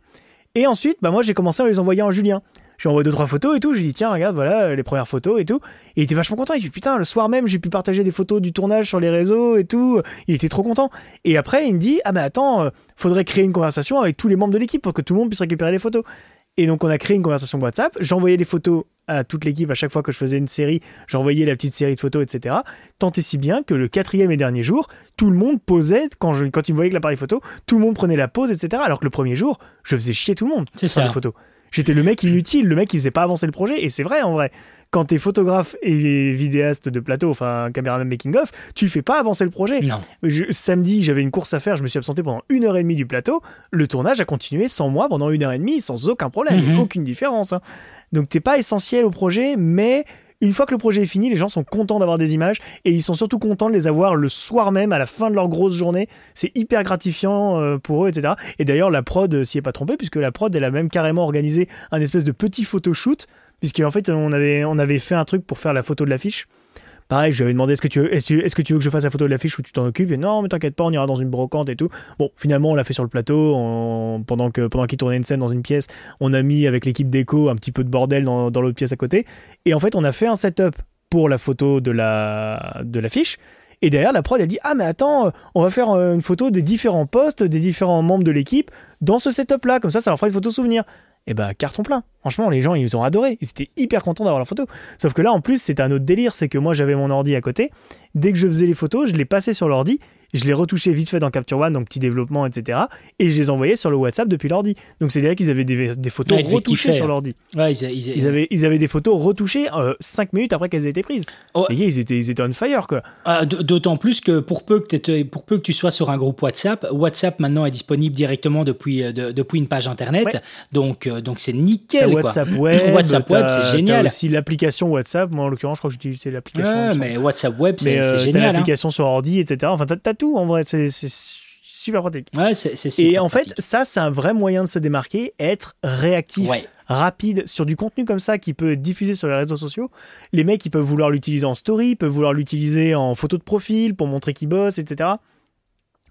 Et ensuite, bah moi j'ai commencé à les envoyer en Julien. J'ai envoyé deux trois photos et tout. J'ai dit tiens regarde voilà les premières photos et tout. Et il était vachement content. Il dit putain le soir même j'ai pu partager des photos du tournage sur les réseaux et tout. Il était trop content. Et après il me dit ah mais attends euh, faudrait créer une conversation avec tous les membres de l'équipe pour que tout le monde puisse récupérer les photos. Et donc on a créé une conversation WhatsApp. J'envoyais les photos à toute l'équipe à chaque fois que je faisais une série. J'envoyais la petite série de photos, etc. Tant et si bien que le quatrième et dernier jour, tout le monde posait quand, je, quand il me voyait avec l'appareil photo, tout le monde prenait la pose, etc. Alors que le premier jour, je faisais chier tout le monde. C'est ça. Les photos. J'étais le mec inutile, le mec qui faisait pas avancer le projet. Et c'est vrai en vrai. Quand t'es photographe et vidéaste de plateau, enfin caméraman making of, tu fais pas avancer le projet. Non. samedi, j'avais une course à faire, je me suis absenté pendant une heure et demie du plateau. Le tournage a continué sans moi pendant une heure et demie, sans aucun problème, mhm. aucune différence. Hein. Donc t'es pas essentiel au projet, mais une fois que le projet est fini, les gens sont contents d'avoir des images et ils sont surtout contents de les avoir le soir même, à la fin de leur grosse journée. C'est hyper gratifiant euh, pour eux, etc. Et d'ailleurs, la prod euh, s'y est pas trompée, puisque la prod, elle a même carrément organisé un espèce de petit photoshoot, puisqu'en fait, on avait, on avait fait un truc pour faire la photo de l'affiche. Pareil, je lui avais demandé est-ce que, tu veux, est-ce, que tu veux que je fasse la photo de l'affiche ou tu t'en occupes? Non, mais t'inquiète pas, on ira dans une brocante et tout. Bon, finalement, on l'a fait sur le plateau. pendant, pendant qu'il tournait une scène dans une pièce, on a mis avec l'équipe déco un petit peu de bordel dans, dans l'autre pièce à côté. Et en fait, on a fait un setup pour la photo de, la, de l'affiche. Et derrière, la prod, elle dit Ah, mais attends, on va faire euh, une photo des différents postes, des différents membres de l'équipe dans ce setup-là. Comme ça, ça leur fera une photo souvenir et eh bah carton plein. Franchement, les gens ils ont adoré, ils étaient hyper contents d'avoir la photo. Sauf que là en plus, c'était un autre délire, c'est que moi j'avais mon ordi à côté. Dès que je faisais les photos, je les passais sur l'ordi je les retouchais vite fait dans Capture One, donc petit développement, etc. Et je les envoyais sur le WhatsApp depuis l'ordi. Donc c'est-à-dire qu'ils avaient des, photos retouchées sur l'ordi. Ouais, ils, avaient, ils avaient des photos retouchées 5 euh, minutes après qu'elles aient été prises. Les gars, ils étaient, ils étaient on fire, quoi. Ah, d'autant plus que pour peu que, pour peu que tu sois sur un groupe WhatsApp, WhatsApp maintenant est disponible directement depuis, euh, depuis une page internet. Donc euh, donc c'est nickel. Quoi. WhatsApp <laughs> Web, WhatsApp Web, c'est génial. aussi l'application WhatsApp. Moi, en l'occurrence, je crois que j'utilisais l'application. mais WhatsApp Web, c'est génial. Hein. l'application sur ordi, etc. Enfin, t'as tout en vrai. C'est super pratique. Ouais, c'est, Et en fait, ça, c'est un vrai moyen de se démarquer, être réactif. rapide sur du contenu comme ça qui peut être diffusé sur les réseaux sociaux. Les mecs, ils peuvent vouloir l'utiliser en story, peuvent vouloir l'utiliser en photo de profil pour montrer qu'ils bossent, etc.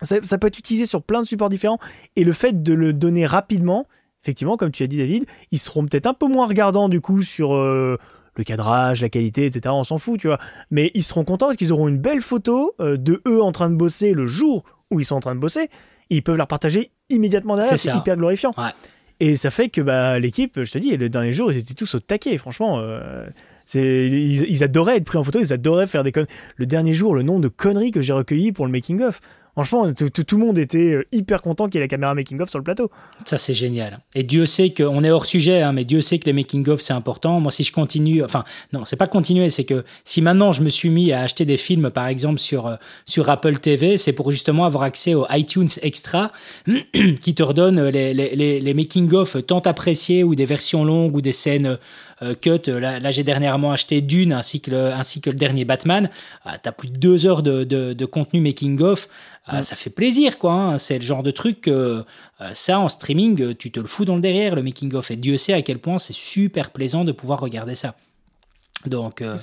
Ça, peut être utilisé sur plein de supports différents. Et le fait de le donner rapidement, effectivement, comme tu as dit, David, ils seront peut-être un peu moins regardants du coup sur euh, le cadrage, la qualité, etc. On s'en fout, tu vois. Mais ils seront contents parce qu'ils auront une belle photo euh, de eux en train de bosser le jour où ils sont en train de bosser, ils peuvent la partager immédiatement derrière. C'est hyper glorifiant. Et ça fait que bah, l'équipe, je te dis, le dernier jour, ils étaient tous au taquet, franchement. Euh, ils, adoraient être pris en photo, ils adoraient faire des conneries. Le dernier jour, le nombre de conneries que j'ai recueillies pour le making-of. Franchement, tout, le monde était euh, hyper content qu'il y ait la caméra making-of sur le plateau. Ça, c'est génial. Et Dieu sait qu'on est hors sujet, hein, mais Dieu sait que les making-of, c'est important. Moi, si je continue, enfin, non, c'est pas continuer, c'est que si maintenant je me suis mis à acheter des films, par exemple, sur, euh, sur Apple TV, c'est pour justement avoir accès au iTunes Extra, <clears throat> qui te redonne les, les, les, making-of tant appréciés, ou des versions longues, ou des scènes euh, cut. Là, j'ai dernièrement acheté Dune, ainsi que le, ainsi que le dernier Batman. Ah, tu as plus de deux heures de, de, de contenu making-of. Ah, ça fait plaisir, quoi. Hein. C'est le genre de truc que euh, ça, en streaming, tu te le fous dans le derrière, le making-of. Et Dieu sait à quel point c'est super plaisant de pouvoir regarder ça. Donc, euh,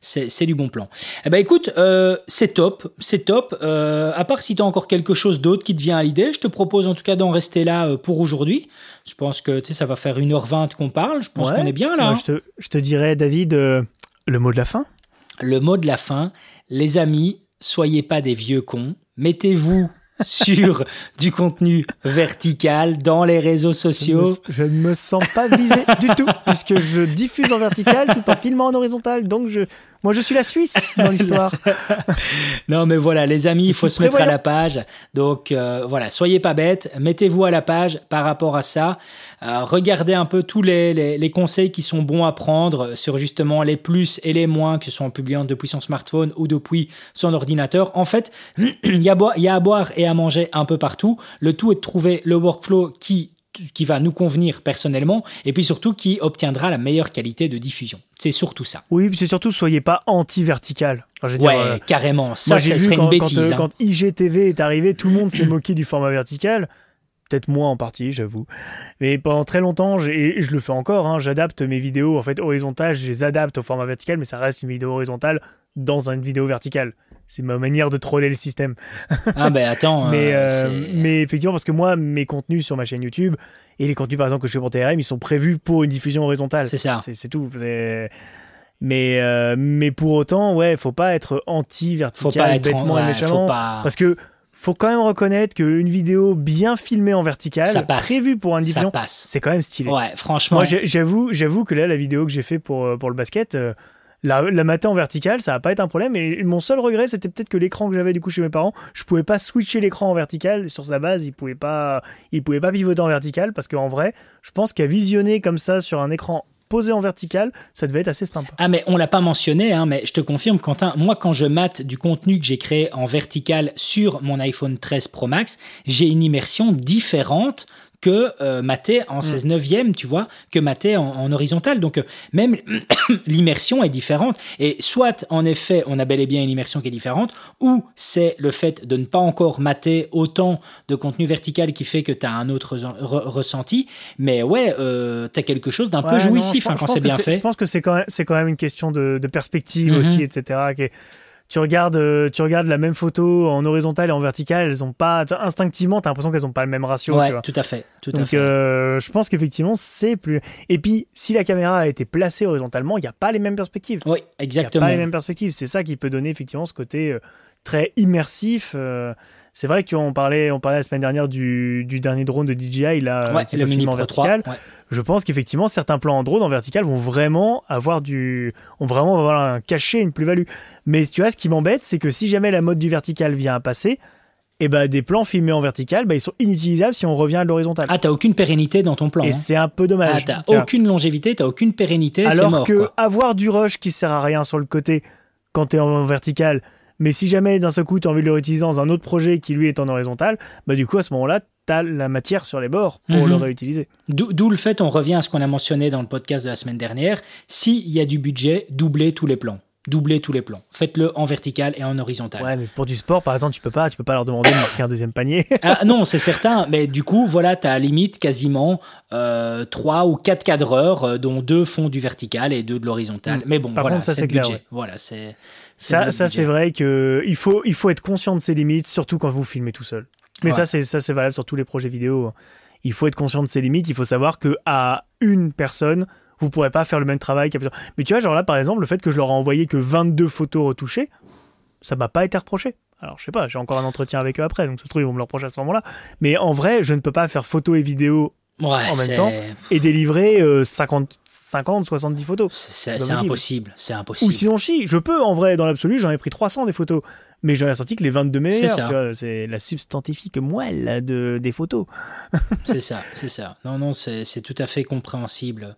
c'est du bon plan. Eh ben, écoute, euh, c'est top, c'est top. à part si tu as encore quelque chose d'autre qui te vient à l'idée, je te propose en tout cas d'en rester là pour aujourd'hui. Je pense que ça va faire 1h20 qu'on parle. Je pense qu'on est bien là. Hein. je, te, je, te, dirais, David, le mot de la fin. Le mot de la fin, les amis, soyez pas des vieux cons mettez-vous sur du contenu vertical dans les réseaux sociaux. Je ne me, sens pas visé du tout, puisque je diffuse en vertical tout en filmant en horizontal. Donc, je, moi, je suis la Suisse dans <laughs> l'histoire. <laughs> non, mais voilà, les amis, il faut se mettre à la page. Donc, euh, voilà, soyez pas bêtes, mettez-vous à la page par rapport à ça. Euh, regardez un peu tous les, les, conseils qui sont bons à prendre sur justement les plus et les moins, que ce soit en publiant depuis son smartphone ou depuis son ordinateur. En fait, <clears throat> il y, a, il y a à boire et à manger un peu partout. Le tout est de trouver le workflow qui qui va nous convenir personnellement et puis surtout qui obtiendra la meilleure qualité de diffusion. C'est surtout ça. Oui, puis c'est surtout soyez pas anti-vertical. ouais, euh, carrément. Ça, ça serait une bêtise. Euh, hein. Quand, IGTV est arrivé, tout le monde s'est moqué du format vertical peut-être moi en partie, j'avoue. Mais pendant très longtemps, et je le fais encore, hein, j'adapte mes vidéos en fait horizontales, je les adapte au format vertical, mais ça reste une vidéo horizontale dans une vidéo verticale. C'est ma manière de troller le système. Ah ben attends. <laughs> mais, euh, euh, mais effectivement, parce que moi, mes contenus sur ma chaîne YouTube et les contenus par exemple que je fais pour TRM, ils sont prévus pour une diffusion horizontale. C'est ça. C'est tout. Mais, euh, mais pour autant, ouais, faut pas être anti-vertical bêtement et méchamment. Parce que faut quand même reconnaître qu'une vidéo bien filmée en vertical, prévue pour une diffusion, c'est quand même stylé. Ouais, franchement. Moi, j'avoue, j'avoue que là, la vidéo que j'ai fait pour, pour le basket, euh, la, la mater en vertical, ça va pas être un problème. Et mon seul regret, c'était peut-être que l'écran que j'avais du coup chez mes parents, je pouvais pas switcher l'écran en vertical. Sur sa base, il pouvait pas, il pouvait pas pivoter en vertical parce qu'en vrai, je pense qu'à visionner comme ça sur un écran posé en vertical, ça devait être assez sympa. Ah mais on l'a pas mentionné, hein, mais je te confirme Quentin, moi quand je mate du contenu que j'ai créé en vertical sur mon iPhone 13 Pro Max, j'ai une immersion différente que euh, maté en 16 mm. neuvième, tu vois, que maté en, en horizontal. Donc euh, même <coughs> l'immersion est différente. Et soit en effet, on a bel et bien une immersion qui est différente, ou c'est le fait de ne pas encore mater autant de contenu vertical qui fait que tu as un autre ressenti. Mais ouais, euh, tu as quelque chose d'un peu jouissif hein, quand c'est bien fait. Je pense que c'est quand, même, quand même une question de, perspective mm-hmm. aussi, etc. Qui tu regardes, euh, tu regardes la même photo en horizontal et en vertical, elles ont pas instinctivement, t'as l'impression qu'elles ont pas le même ratio. Ouais, tout à fait, tout Donc, à fait. Euh, je pense qu'effectivement c'est plus. Et puis, si la caméra a été placée horizontalement, il n'y a pas les mêmes perspectives. Oui, exactement. Il n'y a pas les mêmes perspectives. C'est ça qui peut donner effectivement ce côté euh, très immersif. c'est vrai qu'on parlait, on parlait la semaine dernière du, du dernier drone de DJI là, ouais, qui le mini en vertical. ouais je pense qu'effectivement certains plans en drone en vertical vont vraiment avoir du ont vraiment avoir un cachet une plus-value mais tu vois ce qui m'embête c'est que si jamais la mode du vertical vient à passer et eh ben des plans filmés en vertical, bah, ils sont inutilisables si on revient à l'horizontal. Ah, t'as aucune pérennité dans ton plan. Et hein. c'est un peu dommage. Ah, t'as aucune longévité, t'as aucune pérennité. Alors mort, que avoir du rush qui sert à rien sur le côté quand t'es en vertical, mais si jamais d'un seul coup tu as envie de le réutiliser dans un autre projet qui lui est en horizontal, bah du coup à ce moment-là, tu as la matière sur les bords pour le mhm. réutiliser. D'où le fait, on revient à ce qu'on a mentionné dans le podcast de la semaine dernière, s'il y a du budget, doublez tous les plans. Doublez tous les plans. Faites-le en vertical et en horizontal. Ouais, mais pour du sport, par exemple, tu peux pas, tu peux pas leur demander de marquer un deuxième panier. <laughs> ah, non, c'est certain. Mais du coup, voilà, tu as limite quasiment euh, 3 ou 4 cadreurs, euh, dont deux font du vertical et deux de l'horizontal. Mm. Mais bon, par voilà, contre, ça c'est clair. Voilà, c'est. Ça, ça c'est vrai que il faut, il faut être conscient de ses limites, surtout quand vous filmez tout seul. Mais ça, c'est ça, c'est valable sur tous les projets vidéo. Il faut être conscient de ses limites. Il faut savoir que à une personne, vous pourrez pas faire le même travail qu'à Mais tu vois, genre là, par exemple, le fait que je leur ai envoyé que 22 photos retouchées, ça m'a pas été reproché. Alors, je sais pas, j'ai encore un entretien avec eux après, donc ça se trouve, ils vont me le reprocher à ce moment-là. Mais en vrai, je ne peux pas faire photo et vidéo en même temps et délivrer 50, 50, 70 photos. C'est impossible, c'est impossible. Ou sinon, chi, je peux en vrai, dans l'absolu, j'en ai pris 300 des photos, mais j'en ai sorti que les 22 meilleures. C'est la substantifique moelle de, des photos. <laughs> c'est ça, c'est ça. Non, non, c'est tout à fait compréhensible.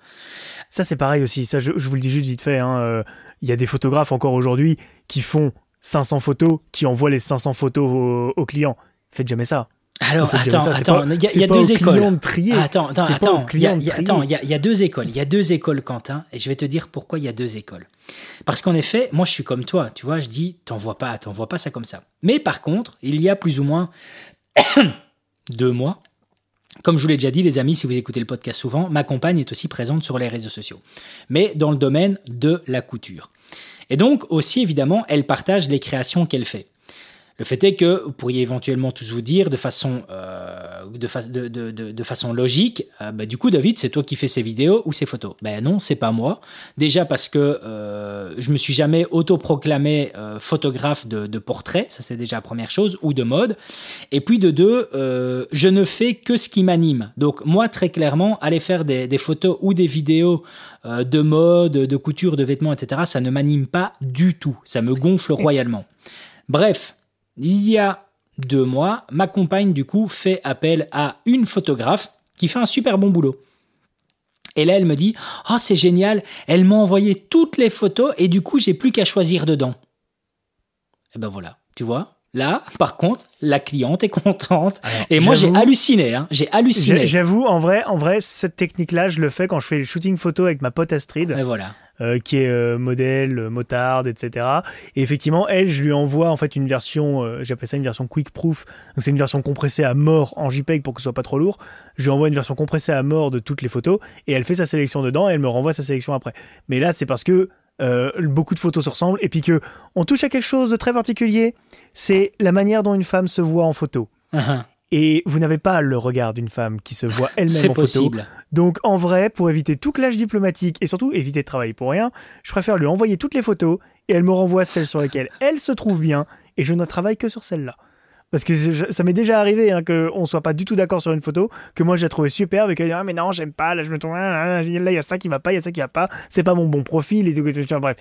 Ça, c'est pareil aussi. Ça, je, vous le dis juste vite fait. Hein, euh, il y a des photographes encore aujourd'hui qui font 500 photos, qui envoient les 500 photos aux, aux clients. Faites jamais ça. Alors, attends, attends, il y a, deux écoles. trier. attends, attends, attends, il y, a, y, deux écoles. Il y a deux écoles, Quentin, et je vais te dire pourquoi il y a deux écoles. Parce qu'en effet, moi, je suis comme toi, tu vois, je dis, t'envoies pas, t'envoies pas ça comme ça. Mais par contre, il y a plus ou moins <coughs> deux mois, comme je vous l'ai déjà dit, les amis, si vous écoutez le podcast souvent, ma compagne est aussi présente sur les réseaux sociaux, mais dans le domaine de la couture. Et donc aussi, évidemment, elle partage les créations qu'elle fait. Le fait est que vous pourriez éventuellement tous vous dire de façon, euh, de, façon logique, euh, bah, du coup David, c'est toi qui fais ces vidéos ou ces photos? Ben non, c'est pas moi. Déjà parce que euh, je me suis jamais autoproclamé photographe de, portrait, ça c'est déjà la première chose, ou de mode. Et puis de deux, je ne fais que ce qui m'anime. Donc moi très clairement, aller faire des, des photos ou des vidéos de mode, de couture, de vêtements, etc., ça ne m'anime pas du tout. Ça me gonfle royalement. Bref, il y a deux mois, ma compagne, du coup, fait appel à une photographe qui fait un super bon boulot. Et là, elle me dit Oh, c'est génial, elle m'a envoyé toutes les photos et du coup, j'ai plus qu'à choisir dedans. Et ben voilà, tu vois, Là, par contre, la cliente est contente. et moi, j'ai halluciné. Hein. J'ai halluciné. J'avoue, en vrai, en vrai, cette technique-là, je le fais quand je fais le shooting photo avec ma pote Astrid. Et voilà. Euh, qui est euh, modèle, euh, motarde, etc. Et effectivement, elle, je lui envoie en fait une version, j'appelle ça une version quick proof. c'est une version compressée à mort en JPEG pour que ce soit pas trop lourd. Je lui envoie une version compressée à mort de toutes les photos et elle fait sa sélection dedans et elle me renvoie sa sélection après. Mais là, c'est parce que beaucoup de photos se ressemblent et puis que on touche à quelque chose de très particulier. C'est la manière dont une femme se voit en photo. Uh-huh. Et vous n'avez pas le regard d'une femme qui se voit <laughs> elle-même en photo. Donc en vrai, pour éviter tout clash diplomatique et surtout éviter de travailler pour rien, je préfère lui envoyer toutes les photos et elle me renvoie celles sur lesquelles elle se trouve bien et je ne travaille que sur celle-là. Parce que ça m'est déjà arrivé hein, qu'on ne soit pas du tout d'accord sur une photo, que moi j'ai trouvé superbe et qu'elle dit ah mais non j'aime pas, là je me trouve là il y a ça qui va pas, il y a ça qui va pas, c'est pas mon bon profil et tout, bref.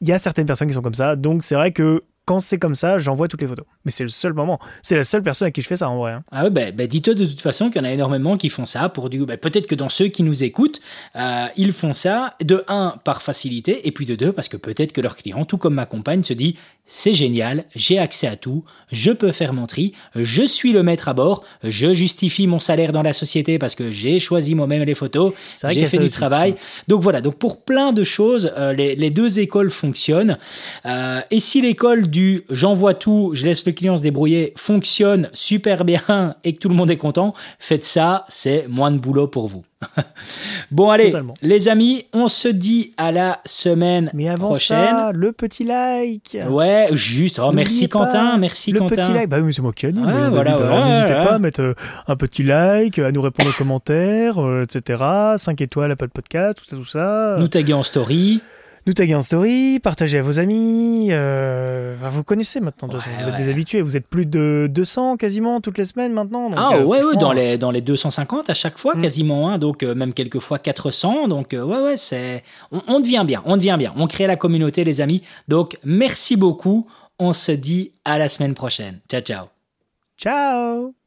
Il y a certaines personnes qui sont comme ça, donc c'est vrai que quand c'est comme ça, j'envoie toutes les photos. Mais c'est le seul moment. C'est la seule personne à qui je fais ça en vrai. Hein. Ah ouais, bah, bah dis-toi de toute façon qu'il y en a énormément qui font ça pour du. Bah, peut-être que dans ceux qui nous écoutent, euh, ils font ça de un par facilité et puis de deux parce que peut-être que leur client, tout comme ma compagne, se dit c'est génial, j'ai accès à tout, je peux faire mon tri, je suis le maître à bord, je justifie mon salaire dans la société parce que j'ai choisi moi-même les photos, j'ai fait du travail. Donc voilà, donc pour plein de choses, euh, les, deux écoles fonctionnent. Euh, et si l'école du j'envoie tout, je laisse le client se débrouiller fonctionne super bien <laughs> et que tout le monde est content, faites ça, c'est moins de boulot pour vous. <laughs> bon, allez, les amis, on se dit à la semaine Mais avant prochaine. Ça, le petit like. Ouais, juste. Oh, merci Quentin, merci le Quentin. Le petit like, bah oui, c'est moi qui dit. N'hésitez pas à mettre euh, un petit like, à nous répondre aux commentaires, euh, etc. 5 étoiles, Apple Podcast, tout ça, tout ça. Nous taguer en story nous taguer en story, partager à vos amis. Euh, vous connaissez maintenant, vous êtes des habitués. Vous êtes plus de 200 quasiment toutes les semaines maintenant. ah euh, ouais, ouais, dans les, dans les 250 à chaque fois, mm. quasiment. Hein, donc euh, même quelques fois 400. Donc ouais, ouais, c'est. On, on devient bien, on devient bien. On crée la communauté, les amis. Donc merci beaucoup. On se dit à la semaine prochaine. Ciao, ciao. Ciao